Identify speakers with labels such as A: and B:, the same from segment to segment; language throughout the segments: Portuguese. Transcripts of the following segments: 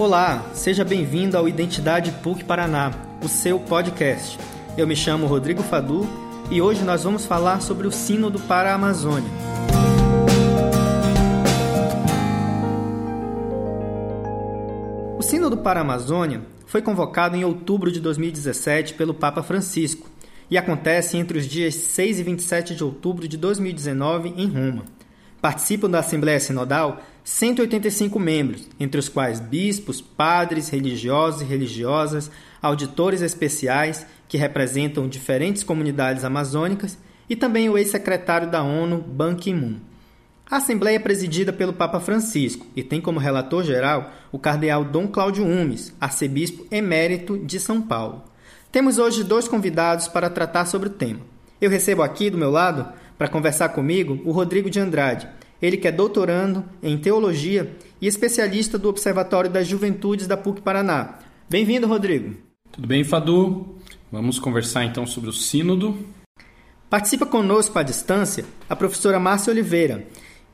A: Olá, seja bem-vindo ao Identidade PUC Paraná, o seu podcast. Eu me chamo Rodrigo Fadu e hoje nós vamos falar sobre o Sínodo para a Amazônia. O Sínodo para a Amazônia foi convocado em outubro de 2017 pelo Papa Francisco e acontece entre os dias 6 e 27 de outubro de 2019 em Roma. Participam da Assembleia Sinodal 185 membros, entre os quais bispos, padres, religiosos e religiosas, auditores especiais que representam diferentes comunidades amazônicas e também o ex-secretário da ONU, Ban Ki-moon. A Assembleia é presidida pelo Papa Francisco e tem como relator geral o cardeal Dom Cláudio Umes, arcebispo emérito de São Paulo. Temos hoje dois convidados para tratar sobre o tema. Eu recebo aqui do meu lado para conversar comigo o Rodrigo de Andrade, ele que é doutorando em teologia e especialista do Observatório das Juventudes da PUC Paraná. Bem-vindo, Rodrigo.
B: Tudo bem, Fadu? Vamos conversar então sobre o Sínodo.
A: Participa conosco à distância a professora Márcia Oliveira,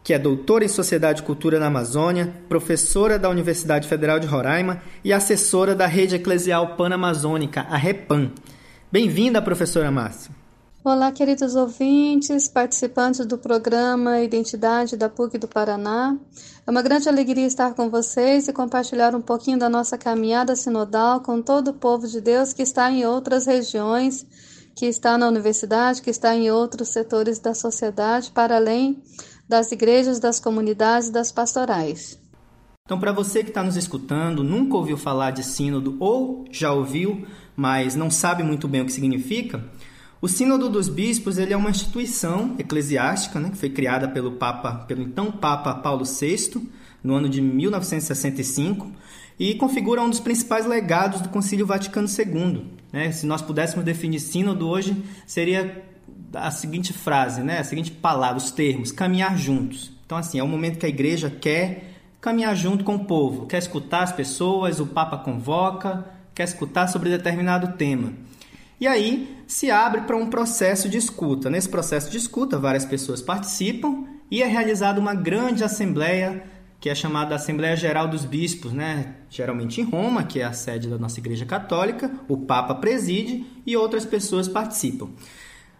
A: que é doutora em Sociedade e Cultura na Amazônia, professora da Universidade Federal de Roraima e assessora da Rede Eclesial Panamazônica, a REPAN. Bem-vinda, professora Márcia.
C: Olá, queridos ouvintes, participantes do programa Identidade da PUC do Paraná. É uma grande alegria estar com vocês e compartilhar um pouquinho da nossa caminhada sinodal com todo o povo de Deus que está em outras regiões, que está na universidade, que está em outros setores da sociedade, para além das igrejas, das comunidades, das pastorais.
A: Então, para você que está nos escutando, nunca ouviu falar de sínodo ou já ouviu, mas não sabe muito bem o que significa, o Sínodo dos Bispos ele é uma instituição eclesiástica né, que foi criada pelo Papa, pelo então Papa Paulo VI, no ano de 1965, e configura um dos principais legados do Concílio Vaticano II. Né? Se nós pudéssemos definir Sínodo hoje, seria a seguinte frase, né? a seguinte palavra, os termos, caminhar juntos. Então, assim, é o momento que a igreja quer caminhar junto com o povo, quer escutar as pessoas, o Papa convoca, quer escutar sobre determinado tema. E aí se abre para um processo de escuta. Nesse processo de escuta, várias pessoas participam e é realizada uma grande assembleia que é chamada Assembleia Geral dos Bispos, né? geralmente em Roma, que é a sede da nossa Igreja Católica, o Papa preside e outras pessoas participam.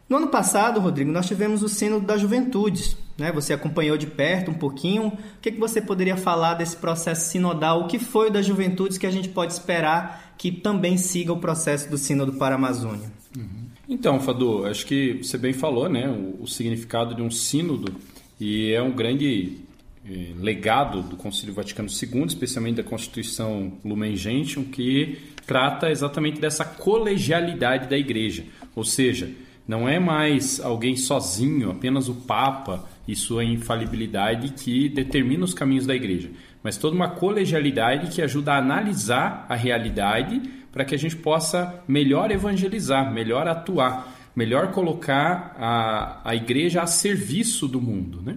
A: No ano passado, Rodrigo, nós tivemos o Sínodo das Juventudes. Né? Você acompanhou de perto um pouquinho. O que, que você poderia falar desse processo sinodal? O que foi o das Juventudes que a gente pode esperar que também siga o processo do Sínodo para a Amazônia?
B: Uhum. Então, Fadu, acho que você bem falou né? o, o significado de um sínodo e é um grande eh, legado do Concílio Vaticano II, especialmente da Constituição Lumen Gentium, que trata exatamente dessa colegialidade da Igreja. Ou seja, não é mais alguém sozinho, apenas o Papa e sua infalibilidade que determina os caminhos da igreja, mas toda uma colegialidade que ajuda a analisar a realidade para que a gente possa melhor evangelizar, melhor atuar, melhor colocar a, a igreja a serviço do mundo. Né?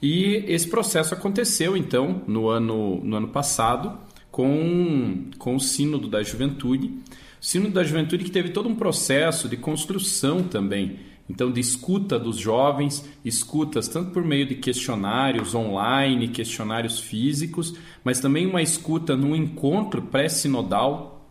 B: E esse processo aconteceu então no ano, no ano passado com, com o Sínodo da Juventude Sínodo da Juventude que teve todo um processo de construção também, então de escuta dos jovens, escutas tanto por meio de questionários online, questionários físicos, mas também uma escuta num encontro pré-sinodal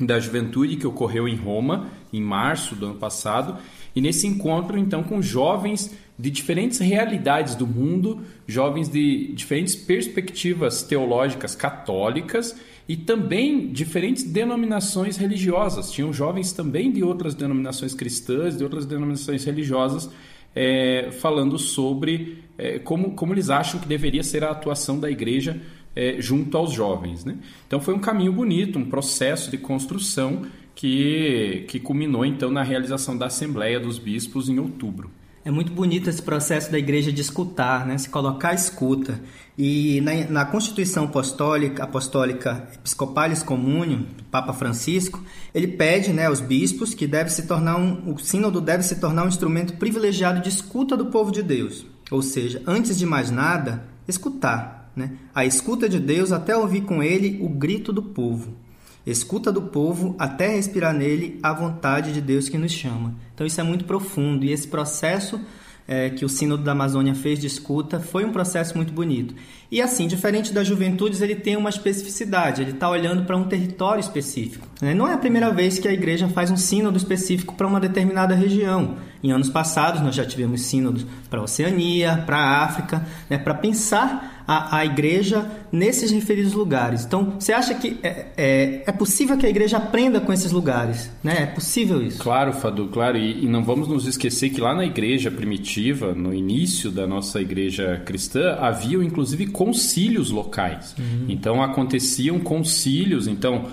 B: da juventude que ocorreu em Roma em março do ano passado, e nesse encontro então com jovens de diferentes realidades do mundo, jovens de diferentes perspectivas teológicas católicas e também diferentes denominações religiosas. Tinham jovens também de outras denominações cristãs, de outras denominações religiosas, é, falando sobre é, como, como eles acham que deveria ser a atuação da igreja é, junto aos jovens. Né? Então foi um caminho bonito, um processo de construção que, que culminou então na realização da Assembleia dos Bispos em outubro.
A: É muito bonito esse processo da igreja de escutar, né? se colocar à escuta. E na, na Constituição Apostólica, Apostólica Episcopalis Communium, do Papa Francisco, ele pede né, aos bispos que deve se tornar um, o sínodo deve se tornar um instrumento privilegiado de escuta do povo de Deus. Ou seja, antes de mais nada, escutar. Né? A escuta de Deus até ouvir com ele o grito do povo escuta do povo até respirar nele a vontade de Deus que nos chama. Então isso é muito profundo e esse processo é, que o Sínodo da Amazônia fez de escuta foi um processo muito bonito. E assim, diferente das juventudes, ele tem uma especificidade, ele está olhando para um território específico. Né? Não é a primeira vez que a igreja faz um sínodo específico para uma determinada região. Em anos passados, nós já tivemos sínodos para a Oceania, para a África, né? para pensar a, a igreja nesses referidos lugares. Então, você acha que é, é, é, possível que a igreja aprenda com esses lugares? Né? É possível isso?
B: Claro, Fadu, claro. E, e não vamos nos esquecer que lá na igreja primitiva, no início da nossa igreja cristã, havia inclusive concílios locais. Uhum. Então, aconteciam concílios, então,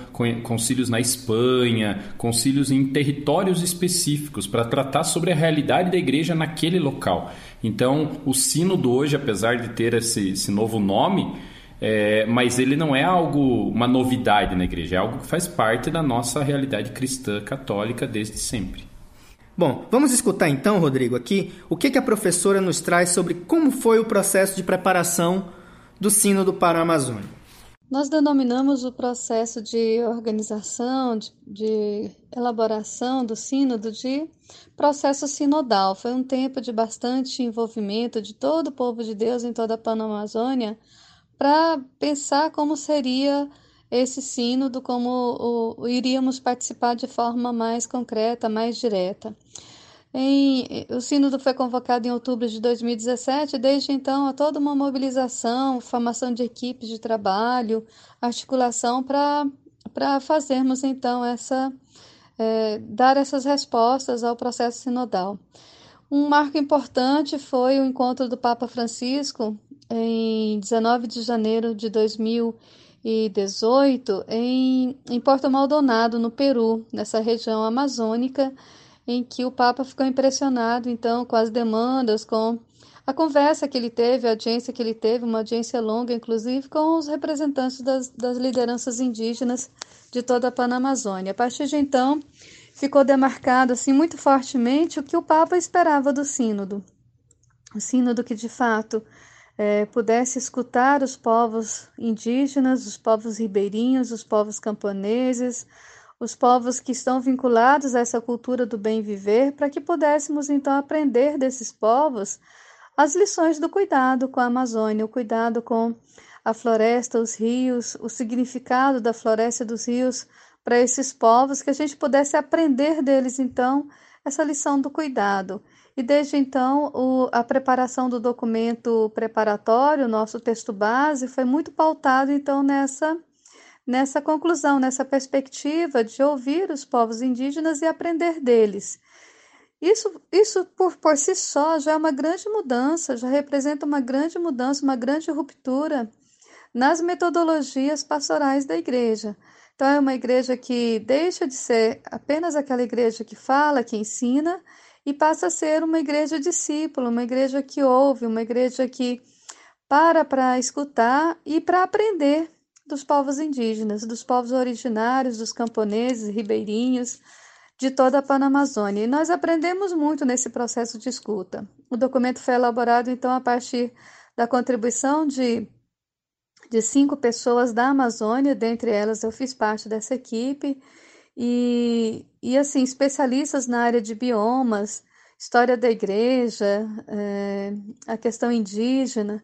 B: concílios na Espanha, concílios em territórios específicos para tratar sobre a realidade da igreja naquele local. Então, o sínodo hoje, apesar de ter esse, esse novo nome, é, mas ele não é algo, uma novidade na igreja, é algo que faz parte da nossa realidade cristã católica desde sempre.
A: Bom, vamos escutar então, Rodrigo, aqui o que, que a professora nos traz sobre como foi o processo de preparação do Sínodo para a Amazônia.
C: Nós denominamos o processo de organização, de, de, elaboração do sínodo de processo sinodal. Foi um tempo de bastante envolvimento de todo o povo de Deus em toda a Panamazônia para pensar como seria esse sínodo, como o, iríamos participar de forma mais concreta, mais direta. Em, o sínodo foi convocado em outubro de 2017, desde então há toda uma mobilização, formação de equipes de trabalho, articulação para fazermos então essa, é, dar essas respostas ao processo sinodal. Um marco importante foi o encontro do Papa Francisco em 19 de janeiro de 2018 em, em Porto Maldonado, no Peru, nessa região amazônica, em que o Papa ficou impressionado, então, com as demandas, com a conversa que ele teve, a audiência que ele teve, uma audiência longa, inclusive, com os representantes das, das lideranças indígenas de toda a Panamazônia. A partir de então, ficou demarcado assim muito fortemente o que o Papa esperava do Sínodo. O Sínodo que, de fato, é, pudesse escutar os povos indígenas, os povos ribeirinhos, os povos camponeses, os povos que estão vinculados a essa cultura do bem viver, para que pudéssemos então aprender desses povos as lições do cuidado com a Amazônia, o cuidado com a floresta, os rios, o significado da floresta e dos rios para esses povos, que a gente pudesse aprender deles então essa lição do cuidado. E desde então, o, a preparação do documento preparatório, nosso texto base, foi muito pautado então nessa nessa conclusão, nessa perspectiva de ouvir os povos indígenas e aprender deles. Isso, isso por, por si só já é uma grande mudança, já representa uma grande mudança, uma grande ruptura nas metodologias pastorais da igreja. Então, é uma igreja que deixa de ser apenas aquela igreja que fala, que ensina, e passa a ser uma igreja discípula, uma igreja que ouve, uma igreja que para para escutar e para aprender dos povos indígenas, dos povos originários, dos camponeses, ribeirinhos, de toda a Panamazônia. E nós aprendemos muito nesse processo de escuta. O documento foi elaborado, então, a partir da contribuição de, de cinco pessoas da Amazônia, dentre elas eu fiz parte dessa equipe, e, e assim, especialistas na área de biomas, história da igreja, é, a questão indígena.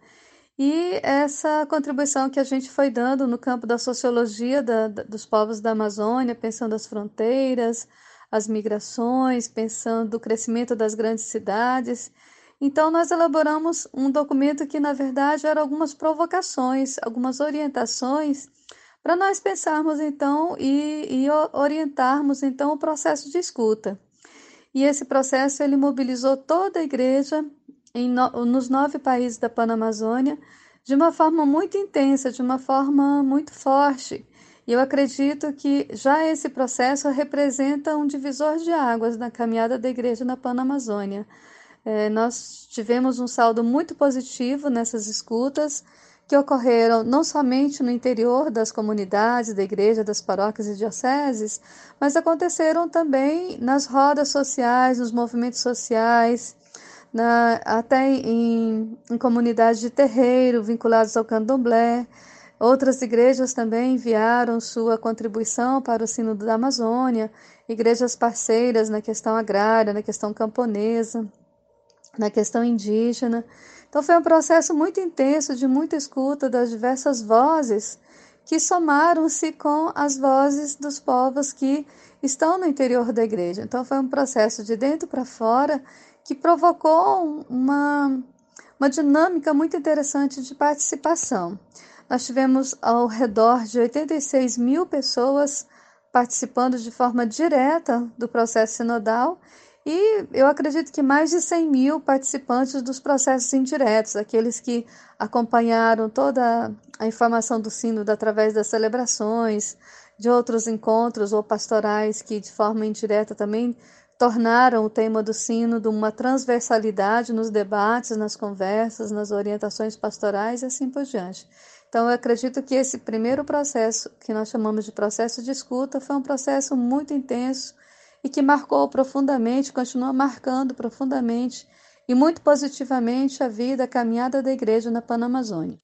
C: E essa contribuição que a gente foi dando no campo da sociologia da, da, dos povos da Amazônia, pensando as fronteiras, as migrações, pensando o crescimento das grandes cidades. Então, nós elaboramos um documento que, na verdade, eram algumas provocações, algumas orientações para nós pensarmos, então, e, e orientarmos, então, o processo de escuta. E esse processo, ele mobilizou toda a igreja no, nos nove países da Panamazônia de uma forma muito intensa, de uma forma muito forte. E eu acredito que já esse processo representa um divisor de águas na caminhada da igreja na Panamazônia. É, nós tivemos um saldo muito positivo nessas escutas, que ocorreram não somente no interior das comunidades da igreja, das paróquias e dioceses, mas aconteceram também nas rodas sociais, nos movimentos sociais, na, até em, em comunidades de terreiro vinculadas ao candomblé. Outras igrejas também enviaram sua contribuição para o Sínodo da Amazônia, igrejas parceiras na questão agrária, na questão camponesa. na questão indígena. Então foi um processo muito intenso de muita escuta das diversas vozes que somaram-se com as vozes dos povos que estão no interior da igreja. Então foi um processo de dentro para fora que provocou uma, uma dinâmica muito interessante de participação. Nós tivemos ao redor de 86 mil pessoas participando de forma direta do processo sinodal e eu acredito que mais de 100 mil participantes dos processos indiretos, aqueles que acompanharam toda a informação do sínodo através das celebrações, de outros encontros ou pastorais que de forma indireta também tornaram o tema do sínodo uma transversalidade nos debates, nas conversas, nas orientações pastorais e assim por diante. Então, eu acredito que esse primeiro processo, que nós chamamos de processo de escuta, foi um processo muito intenso e que marcou profundamente, continua marcando profundamente e muito positivamente a vida, a caminhada da igreja na Panamazônia.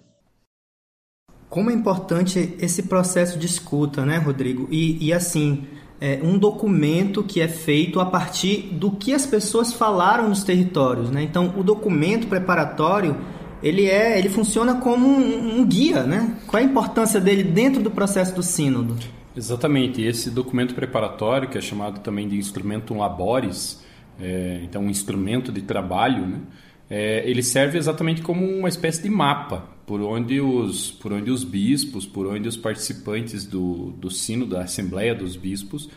A: Como é importante esse processo de escuta, né, Rodrigo? E, e assim, é um documento que é feito a partir do que as pessoas falaram nos territórios, né? Então, o documento preparatório ele é, ele funciona como um, um guia, né? Qual é a importância dele dentro do processo do sínodo?
B: Exatamente. Esse documento preparatório, que é chamado também de instrumento labores, é, então um instrumento de trabalho, né? É, ele serve exatamente como uma espécie de mapa por onde os, por onde os bispos, por onde os participantes do, do sino da Assembleia dos Bispos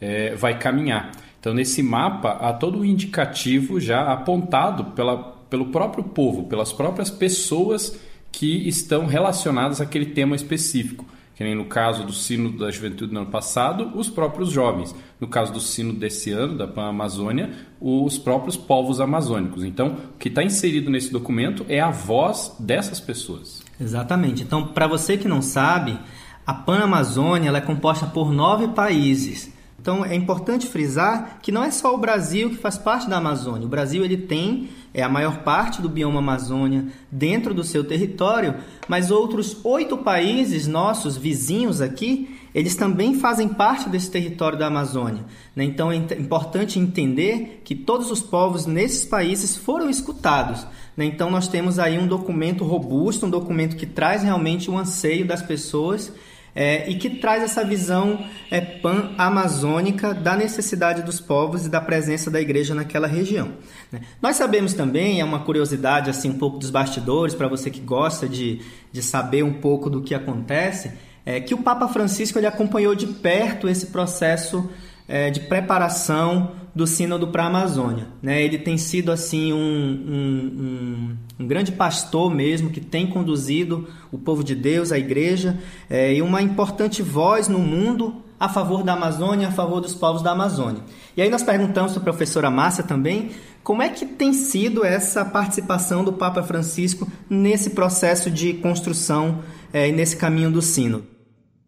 B: é, vai caminhar. Então, nesse mapa, há todo o indicativo já apontado pela, pelo próprio povo, pelas próprias pessoas que estão relacionadas àquele tema específico que nem no caso do sino da juventude no ano passado, os próprios jovens. No caso do sino desse ano, da Pan-Amazônia, os próprios povos amazônicos. Então, o que está inserido nesse documento é a voz dessas pessoas.
A: Exatamente. Então, para você que não sabe, a Pan-Amazônia é composta por nove países. Então, é importante frisar que não é só o Brasil que faz parte da Amazônia. O Brasil ele tem é a maior parte do bioma Amazônia dentro do seu território, mas outros oito países nossos vizinhos aqui, eles também fazem parte desse território da Amazônia. Né? Então é importante entender que todos os povos nesses países foram escutados. Né? Então nós temos aí um documento robusto, um documento que traz realmente o anseio das pessoas é, e que traz essa visão é, pan-amazônica da necessidade dos povos e da presença da igreja naquela região. Né? Nós sabemos também, é uma curiosidade assim um pouco dos bastidores, para você que gosta de, de saber um pouco do que acontece, é que o Papa Francisco ele acompanhou de perto esse processo é, de preparação do Sínodo para a Amazônia. Né? Ele tem sido assim um, um, um, um, grande pastor mesmo que tem conduzido o povo de Deus, a igreja, é, e uma importante voz no mundo a favor da Amazônia, a favor dos povos da Amazônia. E aí nós perguntamos para a professora Márcia também como é que tem sido essa participação do Papa Francisco nesse processo de construção é, e nesse caminho do Sínodo.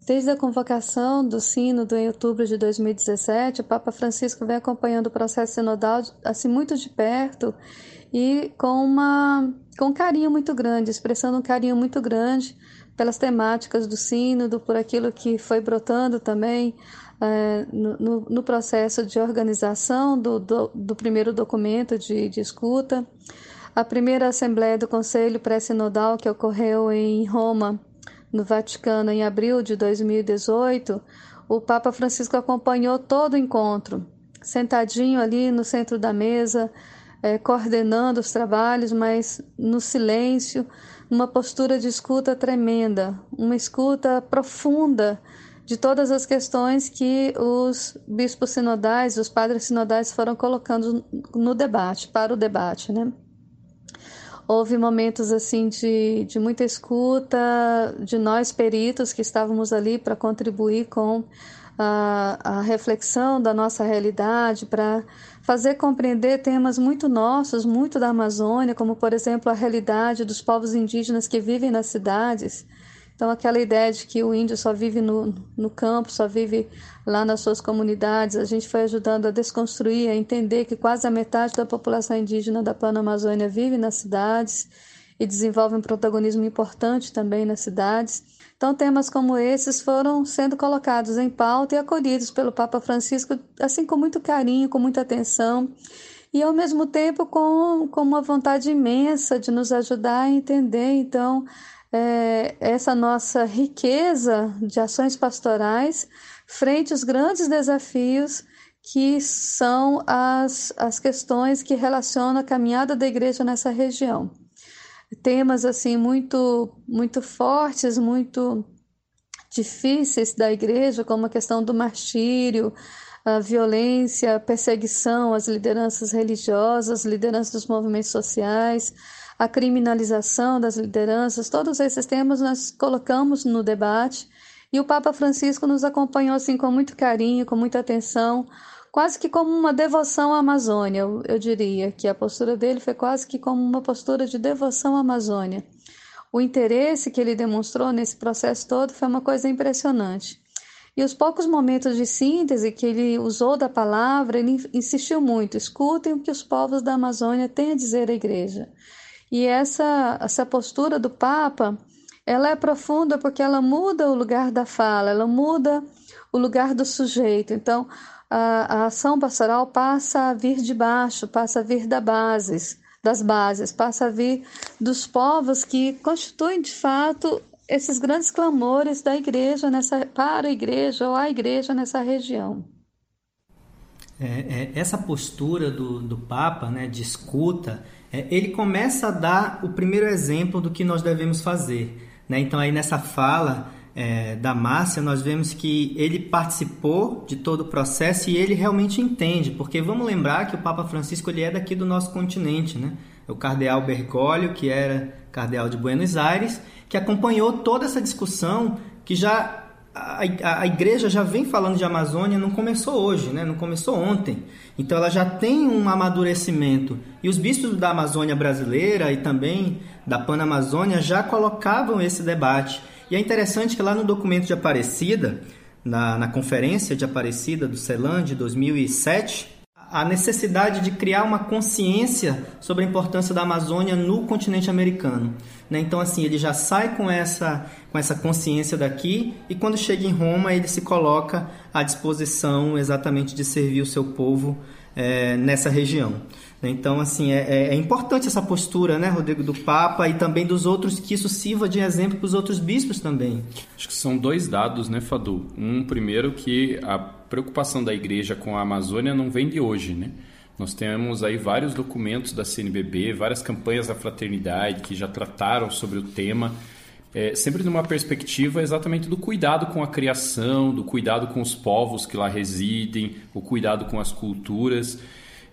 C: Desde a convocação do Sínodo em outubro de 2017, o Papa Francisco vem acompanhando o processo sinodal assim muito de perto e com uma com um carinho muito grande, expressando um carinho muito grande pelas temáticas do sínodo, por aquilo que foi brotando também é, no, no, processo de organização do, do, do primeiro documento de, de escuta. A primeira Assembleia do Conselho Pré-Sinodal, que ocorreu em Roma no Vaticano em abril de 2018, o Papa Francisco acompanhou todo o encontro, sentadinho ali no centro da mesa, é, coordenando os trabalhos, mas no silêncio, uma postura de escuta tremenda, uma escuta profunda de todas as questões que os bispos sinodais, os padres sinodais foram colocando no debate, para o debate, né? Houve momentos assim de, de muita escuta de nós peritos que estávamos ali para contribuir com a, a, reflexão da nossa realidade, para fazer compreender temas muito nossos, muito da Amazônia, como por exemplo a realidade dos povos indígenas que vivem nas cidades. Então, aquela ideia de que o índio só vive no, no campo, só vive lá nas suas comunidades, a gente foi ajudando a desconstruir, a entender que quase a metade da população indígena da Pan-Amazônia vive nas cidades e desenvolve um protagonismo importante também nas cidades. Então, temas como esses foram sendo colocados em pauta e acolhidos pelo Papa Francisco, assim, com muito carinho, com muita atenção. e ao mesmo tempo com, com uma vontade imensa de nos ajudar a entender, então, é, essa nossa riqueza de ações pastorais frente aos grandes desafios que são as, as questões que relacionam a caminhada da igreja nessa região. Temas assim muito muito fortes, muito difíceis da igreja, como a questão do martírio, a violência, a perseguição às lideranças religiosas, lideranças dos movimentos sociais, a criminalização das lideranças, todos esses temas nós colocamos no debate e o Papa Francisco nos acompanhou assim com muito carinho, com muita atenção, quase que como uma devoção à Amazônia, eu, eu diria que a postura dele foi quase que como uma postura de devoção à Amazônia. O interesse que ele demonstrou nesse processo todo foi uma coisa impressionante. E os poucos momentos de síntese que ele usou da palavra, ele insistiu muito: escutem o que os povos da Amazônia têm a dizer à igreja. E essa, essa postura do Papa, ela é profunda porque ela muda o lugar da fala, ela muda o lugar do sujeito. Então, a, a ação pastoral passa a vir de baixo, passa a vir da bases das bases, passa a vir dos povos que constituem de fato esses grandes clamores da igreja nessa, para a igreja ou a igreja nessa região.
A: É, é, essa postura do, do Papa, né, de escuta, é, ele começa a dar o primeiro exemplo do que nós devemos fazer. Né? Então, aí nessa fala é, da Márcia, nós vemos que ele participou de todo o processo e ele realmente entende, porque vamos lembrar que o Papa Francisco ele é daqui do nosso continente, né? É o cardeal Bergoglio, que era cardeal de Buenos Aires, que acompanhou toda essa discussão que já a, a, a, igreja já vem falando de Amazônia, não começou hoje, né? não começou ontem. Então ela já tem um amadurecimento. E os bispos da Amazônia brasileira e também da Panamazônia já colocavam esse debate. E é interessante que lá no documento de Aparecida, na, na conferência de Aparecida do CELAN de 2007, a necessidade de criar uma consciência sobre a importância da Amazônia no continente americano. Né? Então, assim, ele já sai com essa, com essa consciência daqui e quando chega em Roma ele se coloca à disposição exatamente de servir o seu povo é, nessa região. Então, assim, é, é, é, importante essa postura, né, Rodrigo, do Papa e também dos outros, que isso sirva de exemplo para os outros bispos também.
B: Acho que são dois dados, né, Fadu? Um, primeiro, que a preocupação da igreja com a Amazônia não vem de hoje, né? Nós temos aí vários documentos da CNBB, várias campanhas da fraternidade que já trataram sobre o tema, é, sempre numa perspectiva exatamente do cuidado com a criação, do cuidado com os povos que lá residem, o cuidado com as culturas.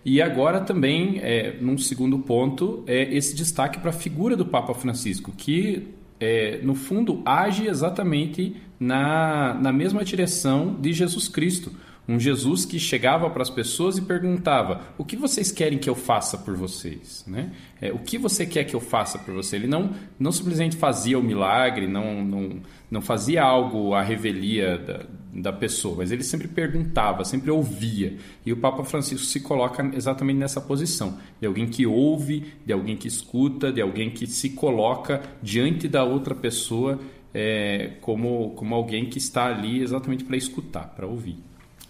B: E agora também, é, num segundo ponto, é esse destaque para a figura do Papa Francisco, que, é, no fundo, age exatamente na, na mesma direção de Jesus Cristo. Um Jesus que chegava para as pessoas e perguntava: O que vocês querem que eu faça por vocês? Né? É, o que você quer que eu faça por você? Ele não, não simplesmente fazia o milagre, não, não, não fazia algo à revelia da, da pessoa, mas ele sempre perguntava, sempre ouvia. E o Papa Francisco se coloca exatamente nessa posição: de alguém que ouve, de alguém que escuta, de alguém que se coloca diante da outra pessoa é, como, como alguém que está ali exatamente para escutar, para ouvir.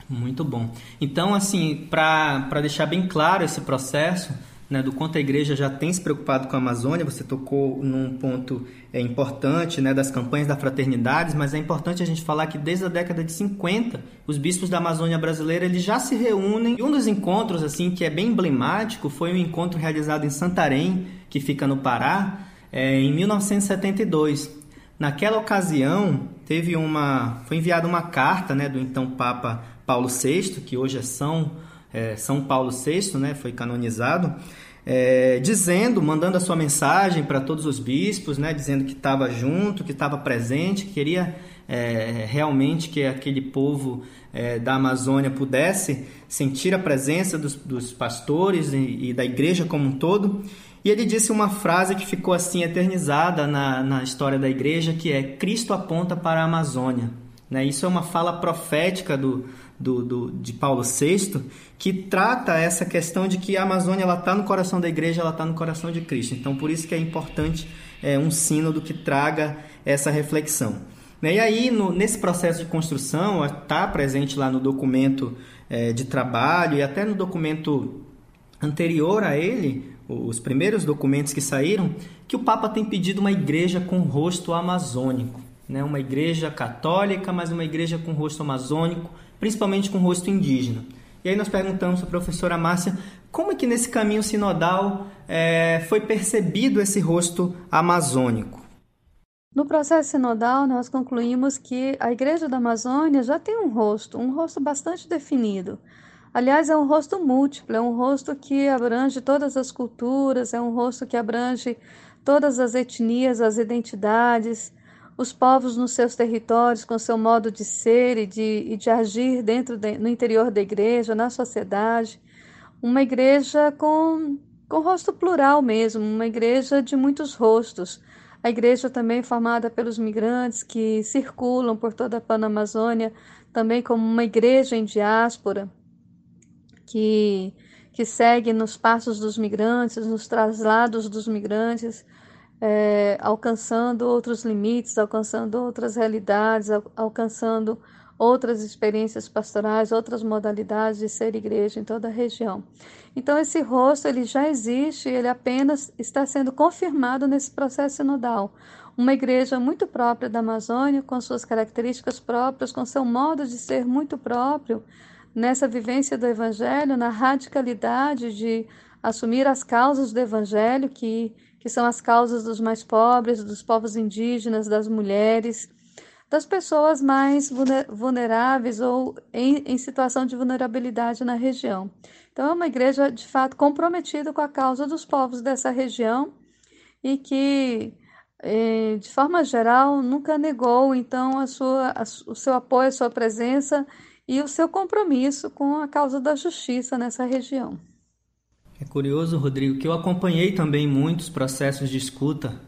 A: Muito bom. Então, assim, para deixar bem claro esse processo, né, do quanto a igreja já tem se preocupado com a Amazônia, você tocou num ponto é, importante né, das campanhas da fraternidade, mas é importante a gente falar que desde a década de 50, os bispos da Amazônia brasileira eles já se reúnem. E um dos encontros assim que é bem emblemático foi um encontro realizado em Santarém, que fica no Pará, é, em 1972. Naquela ocasião, teve uma, foi enviada uma carta né, do então Papa Paulo VI, que hoje é São, é, São Paulo VI, né, foi canonizado, é, dizendo, mandando a sua mensagem para todos os bispos, né, dizendo que estava junto, que estava presente, que queria é, realmente que aquele povo é, da Amazônia pudesse sentir a presença dos, dos pastores e, e da igreja como um todo. E ele disse uma frase que ficou assim eternizada na, na história da igreja, que é Cristo aponta para a Amazônia. Né? Isso é uma fala profética do, do, do, de Paulo VI, que trata essa questão de que a Amazônia está no coração da igreja, ela está no coração de Cristo. Então, por isso que é importante é, um sínodo que traga essa reflexão. Né? E aí, no, nesse processo de construção, está presente lá no documento é, de trabalho e até no documento anterior a ele, os primeiros documentos que saíram, que o Papa tem pedido uma igreja com rosto amazônico, né? uma igreja católica, mas uma igreja com rosto amazônico, principalmente com rosto indígena. E aí nós perguntamos para a professora Márcia como é que nesse caminho sinodal é, foi percebido esse rosto amazônico.
C: No processo sinodal, nós concluímos que a Igreja da Amazônia já tem um rosto, um rosto bastante definido. Aliás, é um rosto múltiplo, é um rosto que abrange todas as culturas, é um rosto que abrange todas as etnias, as identidades, os povos nos seus territórios, com seu modo de ser e de, e de agir dentro de, no interior da igreja, na sociedade. Uma igreja com, com rosto plural mesmo, uma igreja de muitos rostos. A igreja também formada pelos migrantes que circulam por toda a Panamazônia, também como uma igreja em diáspora, que, que segue nos passos dos migrantes, nos traslados dos migrantes, é, alcançando outros limites, alcançando outras realidades, al alcançando outras experiências pastorais, outras modalidades de ser igreja em toda a região. Então esse rosto ele já existe, ele apenas está sendo confirmado nesse processo sinodal. Uma igreja muito própria da Amazônia, com suas características próprias, com seu modo de ser muito próprio, nessa vivência do evangelho, na radicalidade de assumir as causas do evangelho que que são as causas dos mais pobres, dos povos indígenas, das mulheres, das pessoas mais vulneráveis ou em, em situação de vulnerabilidade na região. Então, é uma igreja de fato comprometida com a causa dos povos dessa região e que, eh, de forma geral, nunca negou então a sua, a, o seu apoio, a sua presença e o seu compromisso com a causa da justiça nessa região.
A: É curioso, Rodrigo, que eu acompanhei também muitos processos de escuta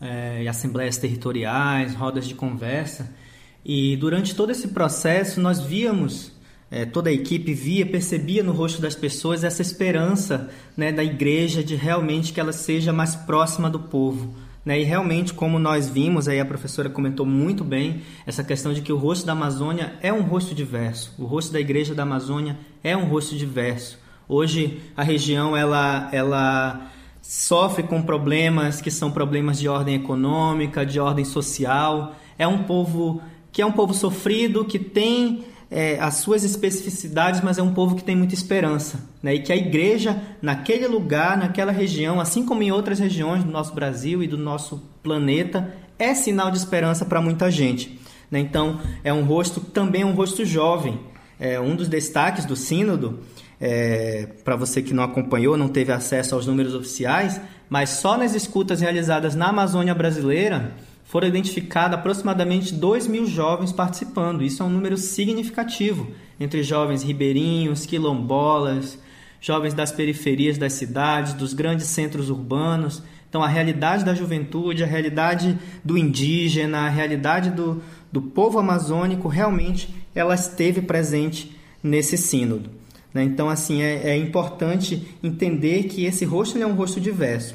A: é, assembleias territoriais, rodas de conversa, e durante todo esse processo nós víamos, é, toda a equipe via, percebia no rosto das pessoas essa esperança né, da igreja de realmente que ela seja mais próxima do povo. Né? E realmente, como nós vimos, aí a professora comentou muito bem, essa questão de que o rosto da Amazônia é um rosto diverso, o rosto da igreja da Amazônia é um rosto diverso. Hoje a região ela, ela sofre com problemas que são problemas de ordem econômica, de ordem social. É um povo que é um povo sofrido, que tem é, as suas especificidades, mas é um povo que tem muita esperança. Né? E que a igreja, naquele lugar, naquela região, assim como em outras regiões do nosso Brasil e do nosso planeta, é sinal de esperança para muita gente. Né? Então, é um rosto, também é um rosto jovem. É, um dos destaques do Sínodo é, para você que não acompanhou, não teve acesso aos números oficiais, mas só nas escutas realizadas na Amazônia brasileira foram identificados aproximadamente 2 mil jovens participando. Isso é um número significativo entre jovens ribeirinhos, quilombolas, jovens das periferias das cidades, dos grandes centros urbanos. Então, a realidade da juventude, a realidade do indígena, a realidade do, do povo amazônico, realmente ela esteve presente nesse sínodo. Né? Então, assim, é, é, importante entender que esse rosto é um rosto diverso.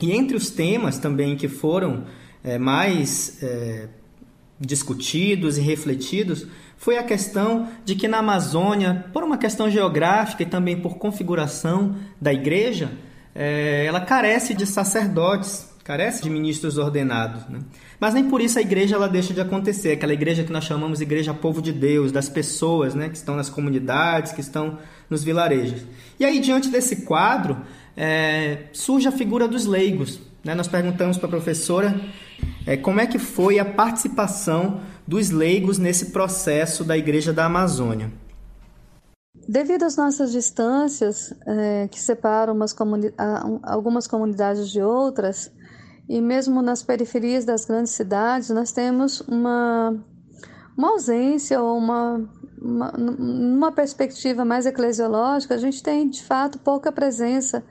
A: E entre os temas também que foram é, mais é, discutidos e refletidos foi a questão de que na Amazônia, por uma questão geográfica e também por configuração da igreja, é, ela carece de sacerdotes, carece de ministros ordenados. Né? Mas nem por isso a igreja ela deixa de acontecer, aquela igreja que nós chamamos igreja povo de Deus, das pessoas né, que estão nas comunidades, que estão nos vilarejos. E aí, diante desse quadro, é, surge a figura dos leigos. Né? Nós perguntamos para a professora é, como é que foi a participação dos leigos nesse processo da Igreja da Amazônia.
C: Devido às nossas distâncias é, que separam comuni algumas comunidades de outras, e mesmo nas periferias das grandes cidades, nós temos uma, uma ausência ou uma, uma, perspectiva mais eclesiológica, a gente tem de fato pouca presença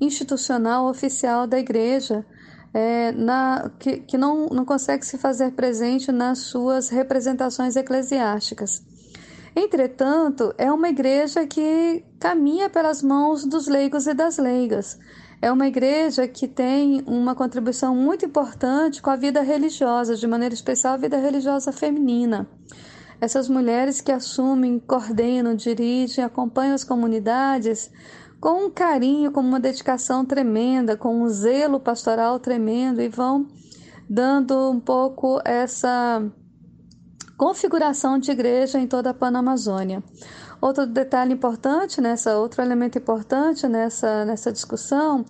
C: institucional oficial da igreja. É, na, que, que não, não consegue se fazer presente nas suas representações eclesiásticas. Entretanto, é uma igreja que caminha pelas mãos dos leigos e das leigas. É uma igreja que tem uma contribuição muito importante com a vida religiosa, de maneira especial a vida religiosa feminina. Essas mulheres que assumem, coordenam, dirigem, acompanham as comunidades com um carinho, com uma dedicação tremenda, com um zelo pastoral tremendo e vão dando um pouco essa configuração de igreja em toda a Panamazônia. Outro detalhe importante nessa, outro elemento importante nessa, nessa discussão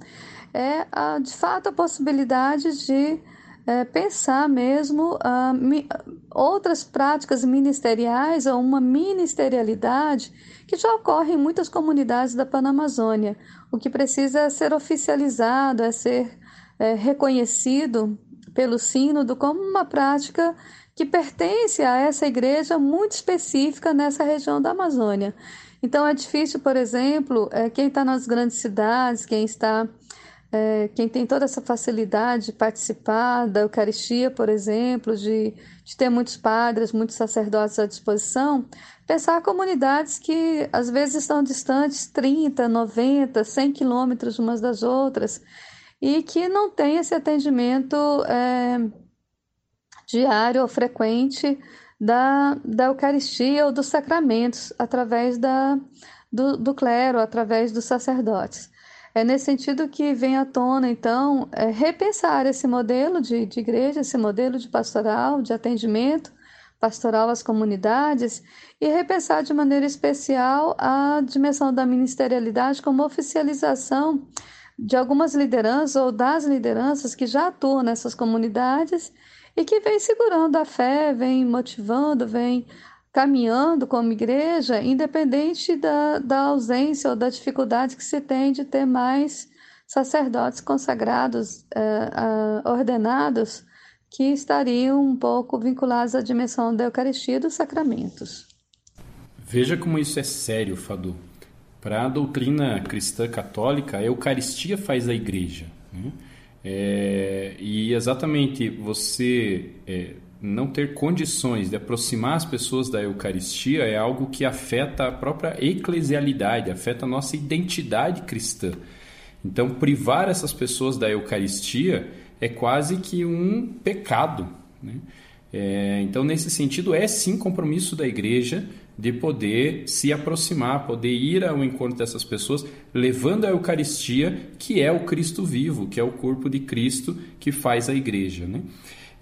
C: é, a, de fato, a possibilidade de é, pensar mesmo uh, mi, outras práticas ministeriais ou uma ministerialidade que já ocorre em muitas comunidades da Panamazônia. O que precisa é ser oficializado, é ser é, reconhecido pelo Sínodo como uma prática que pertence a essa igreja muito específica nessa região da Amazônia. Então é difícil, por exemplo, é, quem está nas grandes cidades, quem está é, quem tem toda essa facilidade de participar da Eucaristia, por exemplo, de, de ter muitos padres, muitos sacerdotes à disposição, pensar comunidades que às vezes estão distantes 30, 90, 100 quilômetros umas das outras e que não tem esse atendimento é, diário ou frequente da, da Eucaristia ou dos sacramentos através da, do, do clero, através dos sacerdotes. É nesse sentido que vem à tona, então, é repensar esse modelo de, de igreja, esse modelo de pastoral, de atendimento pastoral às comunidades e repensar de maneira especial a dimensão da ministerialidade como oficialização de algumas lideranças ou das lideranças que já atuam nessas comunidades e que vem segurando a fé, vem motivando, vem caminhando como igreja, independente da, da ausência ou da dificuldade que se tem de ter mais sacerdotes consagrados, eh, ordenados, que estariam um pouco vinculados à dimensão da Eucaristia e dos sacramentos.
B: Veja como isso é sério, Fadu. Para a doutrina cristã católica, a Eucaristia faz a igreja. Né? É, e exatamente você é, não ter condições de aproximar as pessoas da Eucaristia é algo que afeta a própria eclesialidade, afeta a nossa identidade cristã. Então, privar essas pessoas da Eucaristia é quase que um pecado. Né? É, então, nesse sentido, é sim compromisso da igreja de poder se aproximar, poder ir ao encontro dessas pessoas, levando a Eucaristia, que é o Cristo vivo, que é o corpo de Cristo que faz a igreja. Né?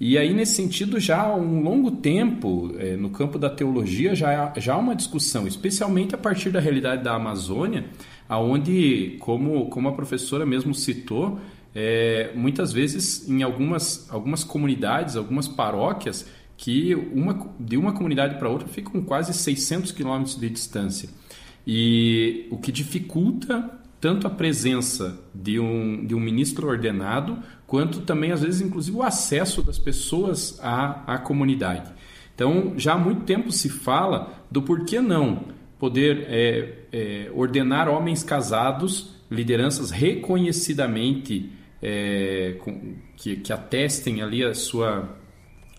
B: E aí, nesse sentido, já há um longo tempo, é, no campo da teologia, já já há uma discussão, especialmente a partir da realidade da Amazônia, aonde, como, como a professora mesmo citou, é, muitas vezes em algumas, algumas comunidades, algumas paróquias, que uma, de uma comunidade para outra ficam quase 600 quilômetros de distância. E o que dificulta tanto a presença de um, de um ministro ordenado, quanto também, às vezes, inclusive, o acesso das pessoas à, à comunidade. Então, já há muito tempo se fala do porquê não poder é, é, ordenar homens casados, lideranças reconhecidamente é, com, que, que atestem ali a sua,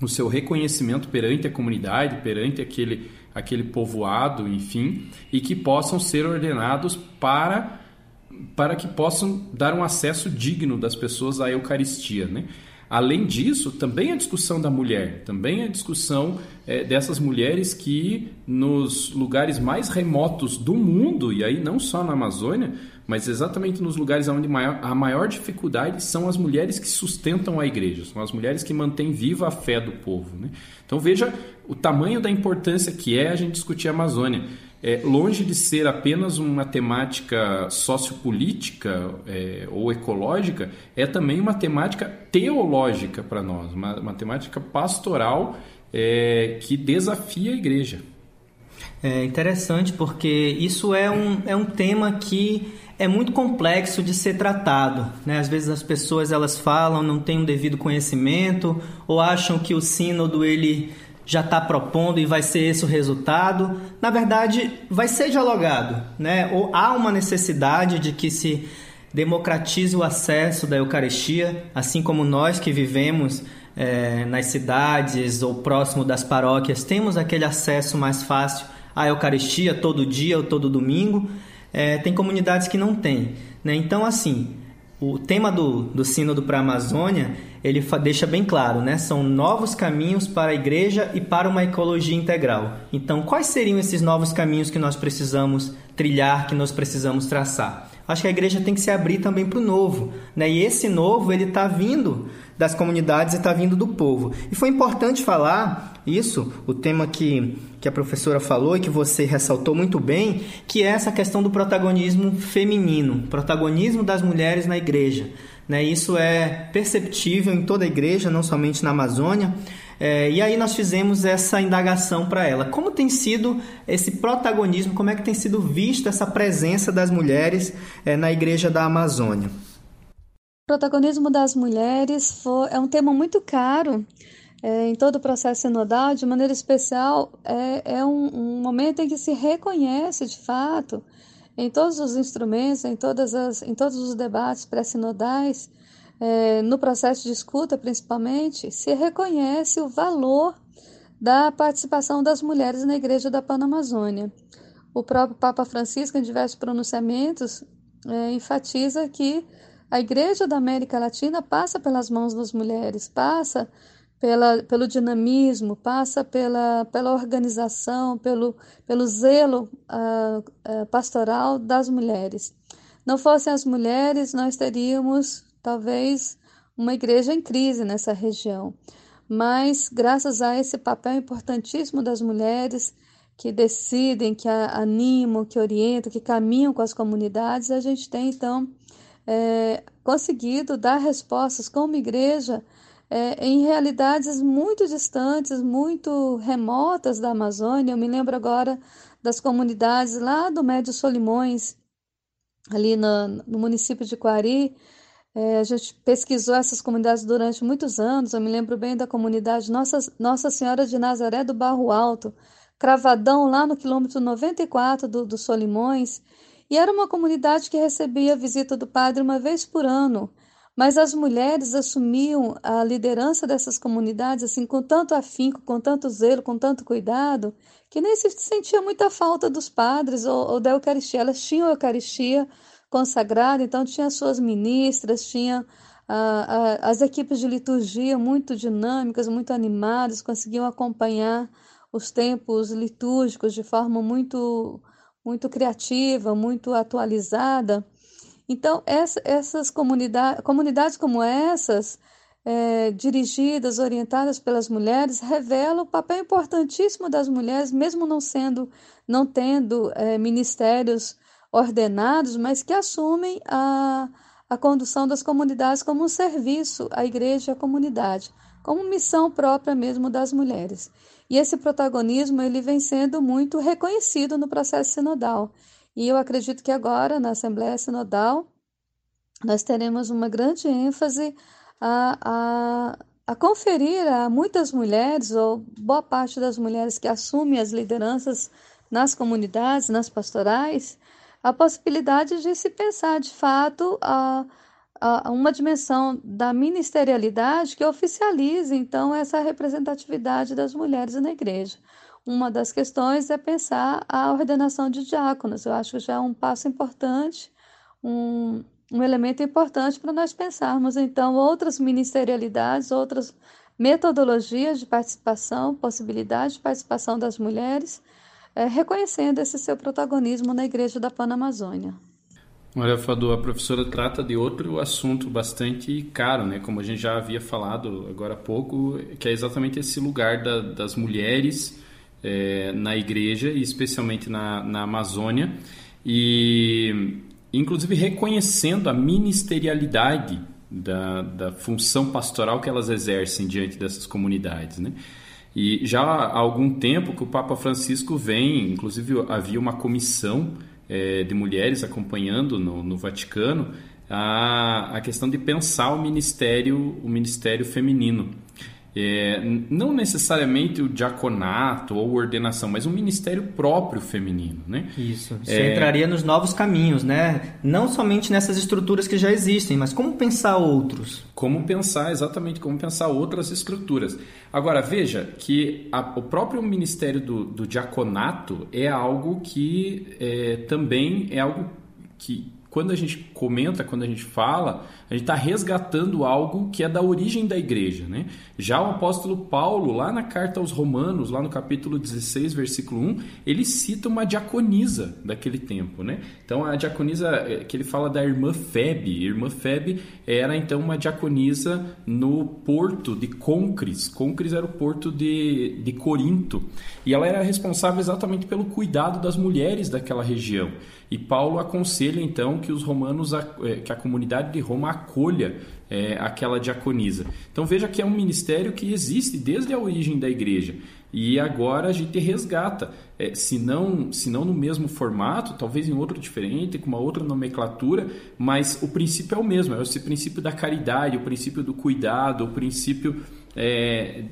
B: o seu reconhecimento perante a comunidade, perante aquele, aquele povoado, enfim, e que possam ser ordenados para para que possam dar um acesso digno das pessoas à Eucaristia, né? Além disso, também a discussão da mulher, também a discussão é, dessas mulheres que nos lugares mais remotos do mundo, e aí não só na Amazônia, mas exatamente nos lugares onde maior, a maior dificuldade são as mulheres que sustentam a igreja, são as mulheres que mantêm viva a fé do povo. Né? Então veja o tamanho da importância que é a gente discutir a Amazônia. É, longe de ser apenas uma temática sociopolítica é, ou ecológica, é também uma temática teológica para nós, uma, uma, temática pastoral é, que desafia a igreja.
A: É interessante porque isso é um, é um tema que é muito complexo de ser tratado. Né? Às vezes as pessoas elas falam, não têm um devido conhecimento ou acham que o sínodo ele já está propondo e vai ser esse o resultado. Na verdade, vai ser dialogado, né? Ou há uma necessidade de que se democratize o acesso da Eucaristia, assim como nós que vivemos é, nas cidades ou próximo das paróquias temos aquele acesso mais fácil à Eucaristia todo dia ou todo domingo é, tem comunidades que não têm. Né? Então, assim, o tema do, do Sínodo para a Amazônia, ele deixa bem claro, né? São novos caminhos para a igreja e para uma ecologia integral. Então, quais seriam esses novos caminhos que nós precisamos trilhar, que nós precisamos traçar? acho que a igreja tem que se abrir também para o novo. Né? E esse novo, ele está vindo das comunidades e está vindo do povo. E foi importante falar isso, o tema que, que a professora falou e que você ressaltou muito bem, que é essa questão do protagonismo feminino, protagonismo das mulheres na igreja. Né? Isso é perceptível em toda a igreja, não somente na Amazônia. É, e aí nós fizemos essa indagação para ela. Como tem sido esse protagonismo, como é que tem sido vista essa presença das mulheres é, na igreja da Amazônia?
C: O protagonismo das mulheres foi, é um tema muito caro é, em todo o processo sinodal, de maneira especial, é, é um, um momento em que se reconhece de fato em todos os instrumentos, em, todas as, em todos os debates pré-sinodais, é, no processo de escuta principalmente, se reconhece o valor da participação das mulheres na Igreja da Panamazônia. O próprio Papa Francisco, em diversos pronunciamentos, é, enfatiza que a Igreja da América Latina passa pelas mãos das mulheres, passa pela, pelo dinamismo, passa pela, pela organização, pelo, pelo zelo uh, uh, pastoral das mulheres. Não fossem as mulheres, nós teríamos talvez uma igreja em crise nessa região. Mas, graças a esse papel importantíssimo das mulheres que decidem, que animam, que orientam, que caminham com as comunidades, a gente tem então é, conseguido dar respostas como igreja é, em realidades muito distantes, muito remotas da Amazônia. Eu me lembro agora das comunidades lá do Médio Solimões, ali no, no município de Quari. É, a gente pesquisou essas comunidades durante muitos anos. Eu me lembro bem da comunidade Nossa, Nossa Senhora de Nazaré do Barro Alto, Cravadão, lá no quilômetro 94 do, do Solimões. E era uma comunidade que recebia a visita do padre uma vez por ano. Mas as mulheres assumiam a liderança dessas comunidades assim com tanto afinco, com tanto zelo, com tanto cuidado, que nem se sentia muita falta dos padres ou, ou da Eucaristia. Elas tinham a Eucaristia consagrada, então tinha suas ministras, tinha as equipes de liturgia muito dinâmicas, muito animadas, conseguiam acompanhar os tempos litúrgicos de forma muito muito criativa, muito atualizada. Então, essa, essas comunidades, comunidades como essas, é, dirigidas, orientadas pelas mulheres, revelam o papel importantíssimo das mulheres, mesmo não sendo, não tendo é, ministérios ordenados, mas que assumem a, a condução das comunidades como um serviço à igreja e à comunidade, como missão própria mesmo das mulheres. E esse protagonismo ele vem sendo muito reconhecido no processo sinodal. E eu acredito que agora, na Assembleia Sinodal, nós teremos uma grande ênfase a, a, a conferir a muitas mulheres, ou boa parte das mulheres que assumem as lideranças nas comunidades, nas pastorais, a possibilidade de se pensar de fato a, a uma dimensão da ministerialidade que oficialize então essa representatividade das mulheres na igreja. Uma das questões é pensar a ordenação de diáconos. Eu acho que já é um passo importante, um, um elemento importante para nós pensarmos, então, outras ministerialidades, outras metodologias de participação, possibilidade de participação das mulheres, é, reconhecendo esse seu protagonismo na Igreja da Panamazônia.
B: Olha, Fadu, a professora trata de outro assunto bastante caro, né? Como a gente já havia falado agora há pouco, que é exatamente esse lugar da, das mulheres é, na igreja, e especialmente na, na Amazônia, e inclusive reconhecendo a ministerialidade da, da função pastoral que elas exercem diante dessas comunidades, né? E já há algum tempo que o Papa Francisco vem, inclusive havia uma comissão é, de mulheres acompanhando no, no Vaticano a, a questão de pensar o ministério, o ministério feminino. É, não necessariamente o diaconato ou ordenação, mas um ministério próprio feminino, né?
A: Isso. Isso é... entraria nos novos caminhos, né? Não somente nessas estruturas que já existem, mas como pensar outros?
B: Como pensar, exatamente, como pensar outras estruturas. Agora, veja que a, o próprio ministério do, do, diaconato é algo que é, também é algo que, quando a gente comenta, quando a gente fala, gente está resgatando algo que é da origem da igreja. Né? Já o apóstolo Paulo, lá na carta aos Romanos, lá no capítulo 16, versículo 1, ele cita uma diaconisa daquele tempo. Né? Então, a diaconisa é, que ele fala da irmã Febe. Irmã Febe era então uma diaconisa no porto de Concris. Concris era o porto de, de Corinto. E ela era responsável exatamente pelo cuidado das mulheres daquela região. E Paulo aconselha então que os romanos, é, que a comunidade de Roma acolha é, aquela diaconisa. Então veja que é um ministério que existe desde a origem da igreja. E agora a gente resgata, é, se, não, se não no mesmo formato, talvez em outro diferente, com uma outra nomenclatura, mas o princípio é o mesmo, é esse princípio da caridade, o princípio do cuidado, o princípio é,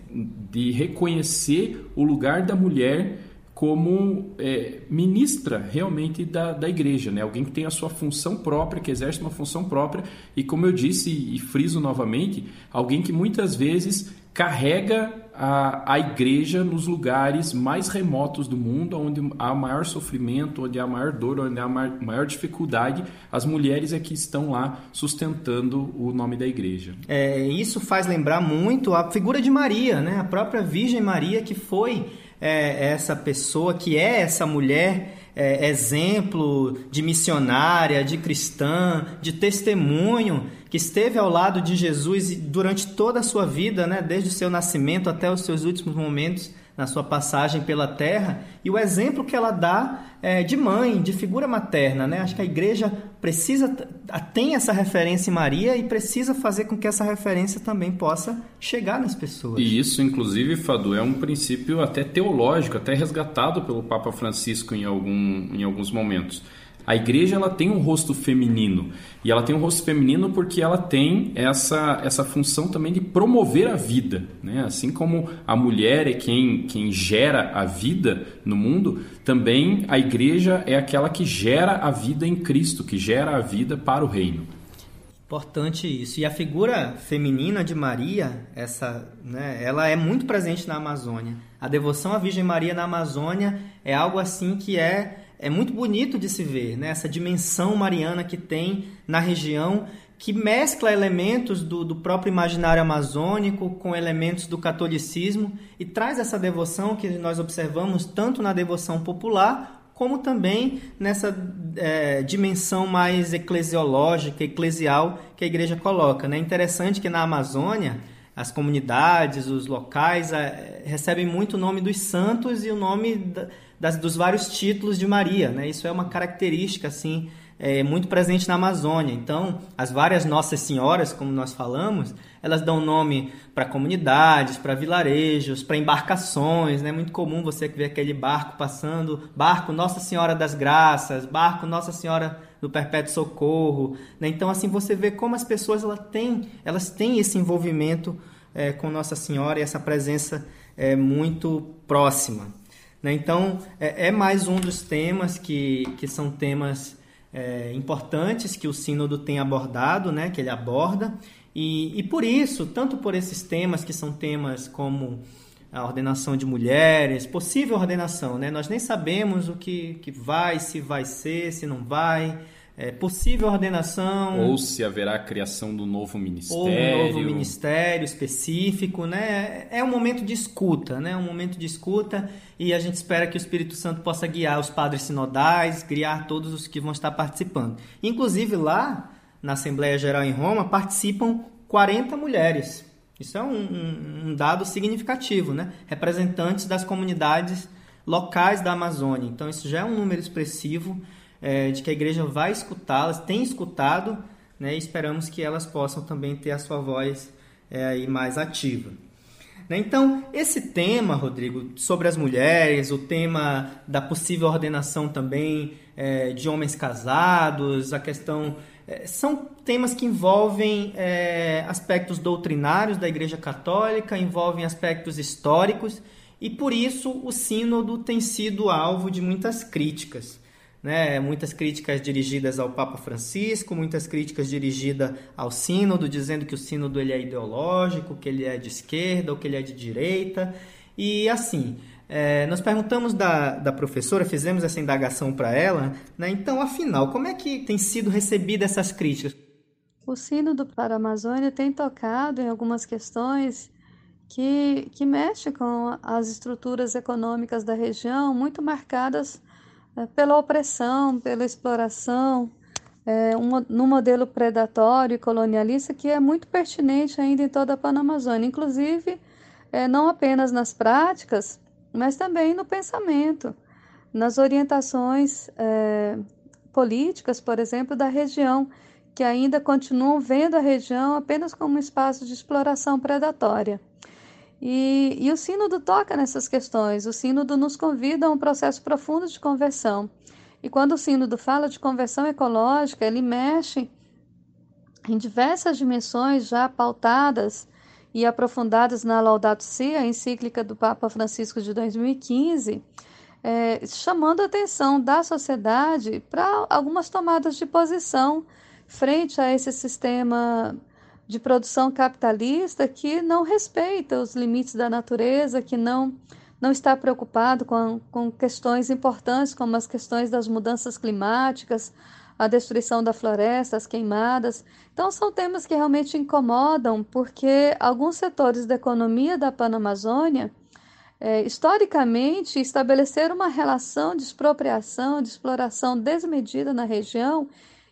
B: de reconhecer o lugar da mulher como é, ministra realmente da, da igreja, né? alguém que tem a sua função própria, que exerce uma função própria, e como eu disse e friso novamente, alguém que muitas vezes carrega a, a igreja nos lugares mais remotos do mundo, onde há maior sofrimento, onde há maior dor, onde há maior, maior dificuldade, as mulheres é que estão lá sustentando o nome da igreja.
A: É, isso faz lembrar muito a figura de Maria, né? a própria Virgem Maria, que foi é, essa pessoa, que é essa mulher é, exemplo de missionária, de cristã, de testemunho, que esteve ao lado de Jesus durante toda a sua vida, né, desde o seu nascimento até os seus últimos momentos na sua passagem pela terra e o exemplo que ela dá é, de mãe, de figura materna. Né? Acho que a igreja precisa, tem essa referência em Maria e precisa fazer com que essa referência também possa chegar nas pessoas.
B: E isso, inclusive, Fadu, é um princípio até teológico, até resgatado pelo Papa Francisco em, algum, em alguns momentos. A igreja ela tem um rosto feminino e ela tem um rosto feminino porque ela tem essa, essa função também de promover a vida, né? Assim como a mulher é quem, quem gera a vida no mundo, também a igreja é aquela que gera a vida em Cristo, que gera a vida para o reino.
A: Importante isso. E a figura feminina de Maria, essa, né, ela é muito presente na Amazônia. A devoção à Virgem Maria na Amazônia é algo assim que é é muito bonito de se ver, né? essa dimensão mariana que tem na região, que mescla elementos do, do próprio imaginário amazônico com elementos do catolicismo e traz essa devoção que nós observamos tanto na devoção popular como também nessa é, dimensão mais eclesiológica, eclesial que a igreja coloca. É né? interessante que na Amazônia as comunidades, os locais é, recebem muito o nome dos santos e o nome da, das, dos vários títulos de Maria. Né? Isso é uma característica assim é, muito presente na Amazônia. Então, as várias Nossas Senhoras, como nós falamos, elas dão nome para comunidades, para vilarejos, para embarcações. É né? muito comum você ver aquele barco passando, barco Nossa Senhora das Graças, barco Nossa Senhora do Perpétuo Socorro. Né? Então, assim, você vê como as pessoas elas têm, elas têm esse envolvimento é, com Nossa Senhora e essa presença é, muito próxima. Né? Então, é, é, mais um dos temas que, que são temas é, importantes que o Sínodo tem abordado, né? que ele aborda, e, e por isso, tanto por esses temas que são temas como a ordenação de mulheres, possível ordenação, né? nós nem sabemos o que, que vai, se vai ser, se não vai, é, possível ordenação.
B: Ou se haverá a criação do novo ministério. Ou
A: um novo ministério específico, né? É um momento de escuta, né? Um momento de escuta e a gente espera que o Espírito Santo possa guiar os padres sinodais, guiar todos os que vão estar participando. Inclusive lá na Assembleia Geral em Roma participam 40 mulheres. Isso é um, um, um dado significativo, né? Representantes das comunidades locais da Amazônia. Então isso já é um número expressivo é, de que a igreja vai escutá-las, tem escutado, né, e esperamos que elas possam também ter a sua voz é, aí mais ativa. Né? Então, esse tema, Rodrigo, sobre as mulheres, o tema da possível ordenação também é, de homens casados, a questão. É, são temas que envolvem é, aspectos doutrinários da Igreja Católica, envolvem aspectos históricos, e por isso o Sínodo tem sido alvo de muitas críticas né, muitas críticas dirigidas ao Papa Francisco, muitas críticas dirigidas ao sínodo, dizendo que o sínodo ele é ideológico, que ele é de esquerda ou que ele é de direita. E assim, é, nós perguntamos da, da professora, fizemos essa indagação para ela, né, então, afinal, como é que tem sido recebida essas críticas?
C: O Sínodo para a Amazônia tem tocado em algumas questões que, que mexem com as estruturas econômicas da região, muito marcadas pela opressão, pela exploração, é, no modelo predatório e colonialista que é muito pertinente ainda em toda a Panamazônia, inclusive é, não apenas nas práticas, mas também no pensamento, nas orientações é, políticas, por exemplo, da região, que ainda continuam vendo a região apenas como um espaço de exploração predatória. E, e o Sínodo toca nessas questões, o Sínodo nos convida a um processo profundo de conversão. E quando o Sínodo fala de conversão ecológica, ele mexe em diversas dimensões já pautadas e aprofundadas na Laudato Si, a encíclica do Papa Francisco de 2015, é, chamando a atenção da sociedade para algumas tomadas de posição frente a esse sistema de produção capitalista que não respeita os limites da natureza, que não, não está preocupado com, com questões importantes como as questões das mudanças climáticas, a destruição da floresta, as queimadas. Então, são temas que realmente incomodam, porque alguns setores da economia da Panamazônia, é, historicamente, estabeleceram uma relação de expropriação, de exploração desmedida na região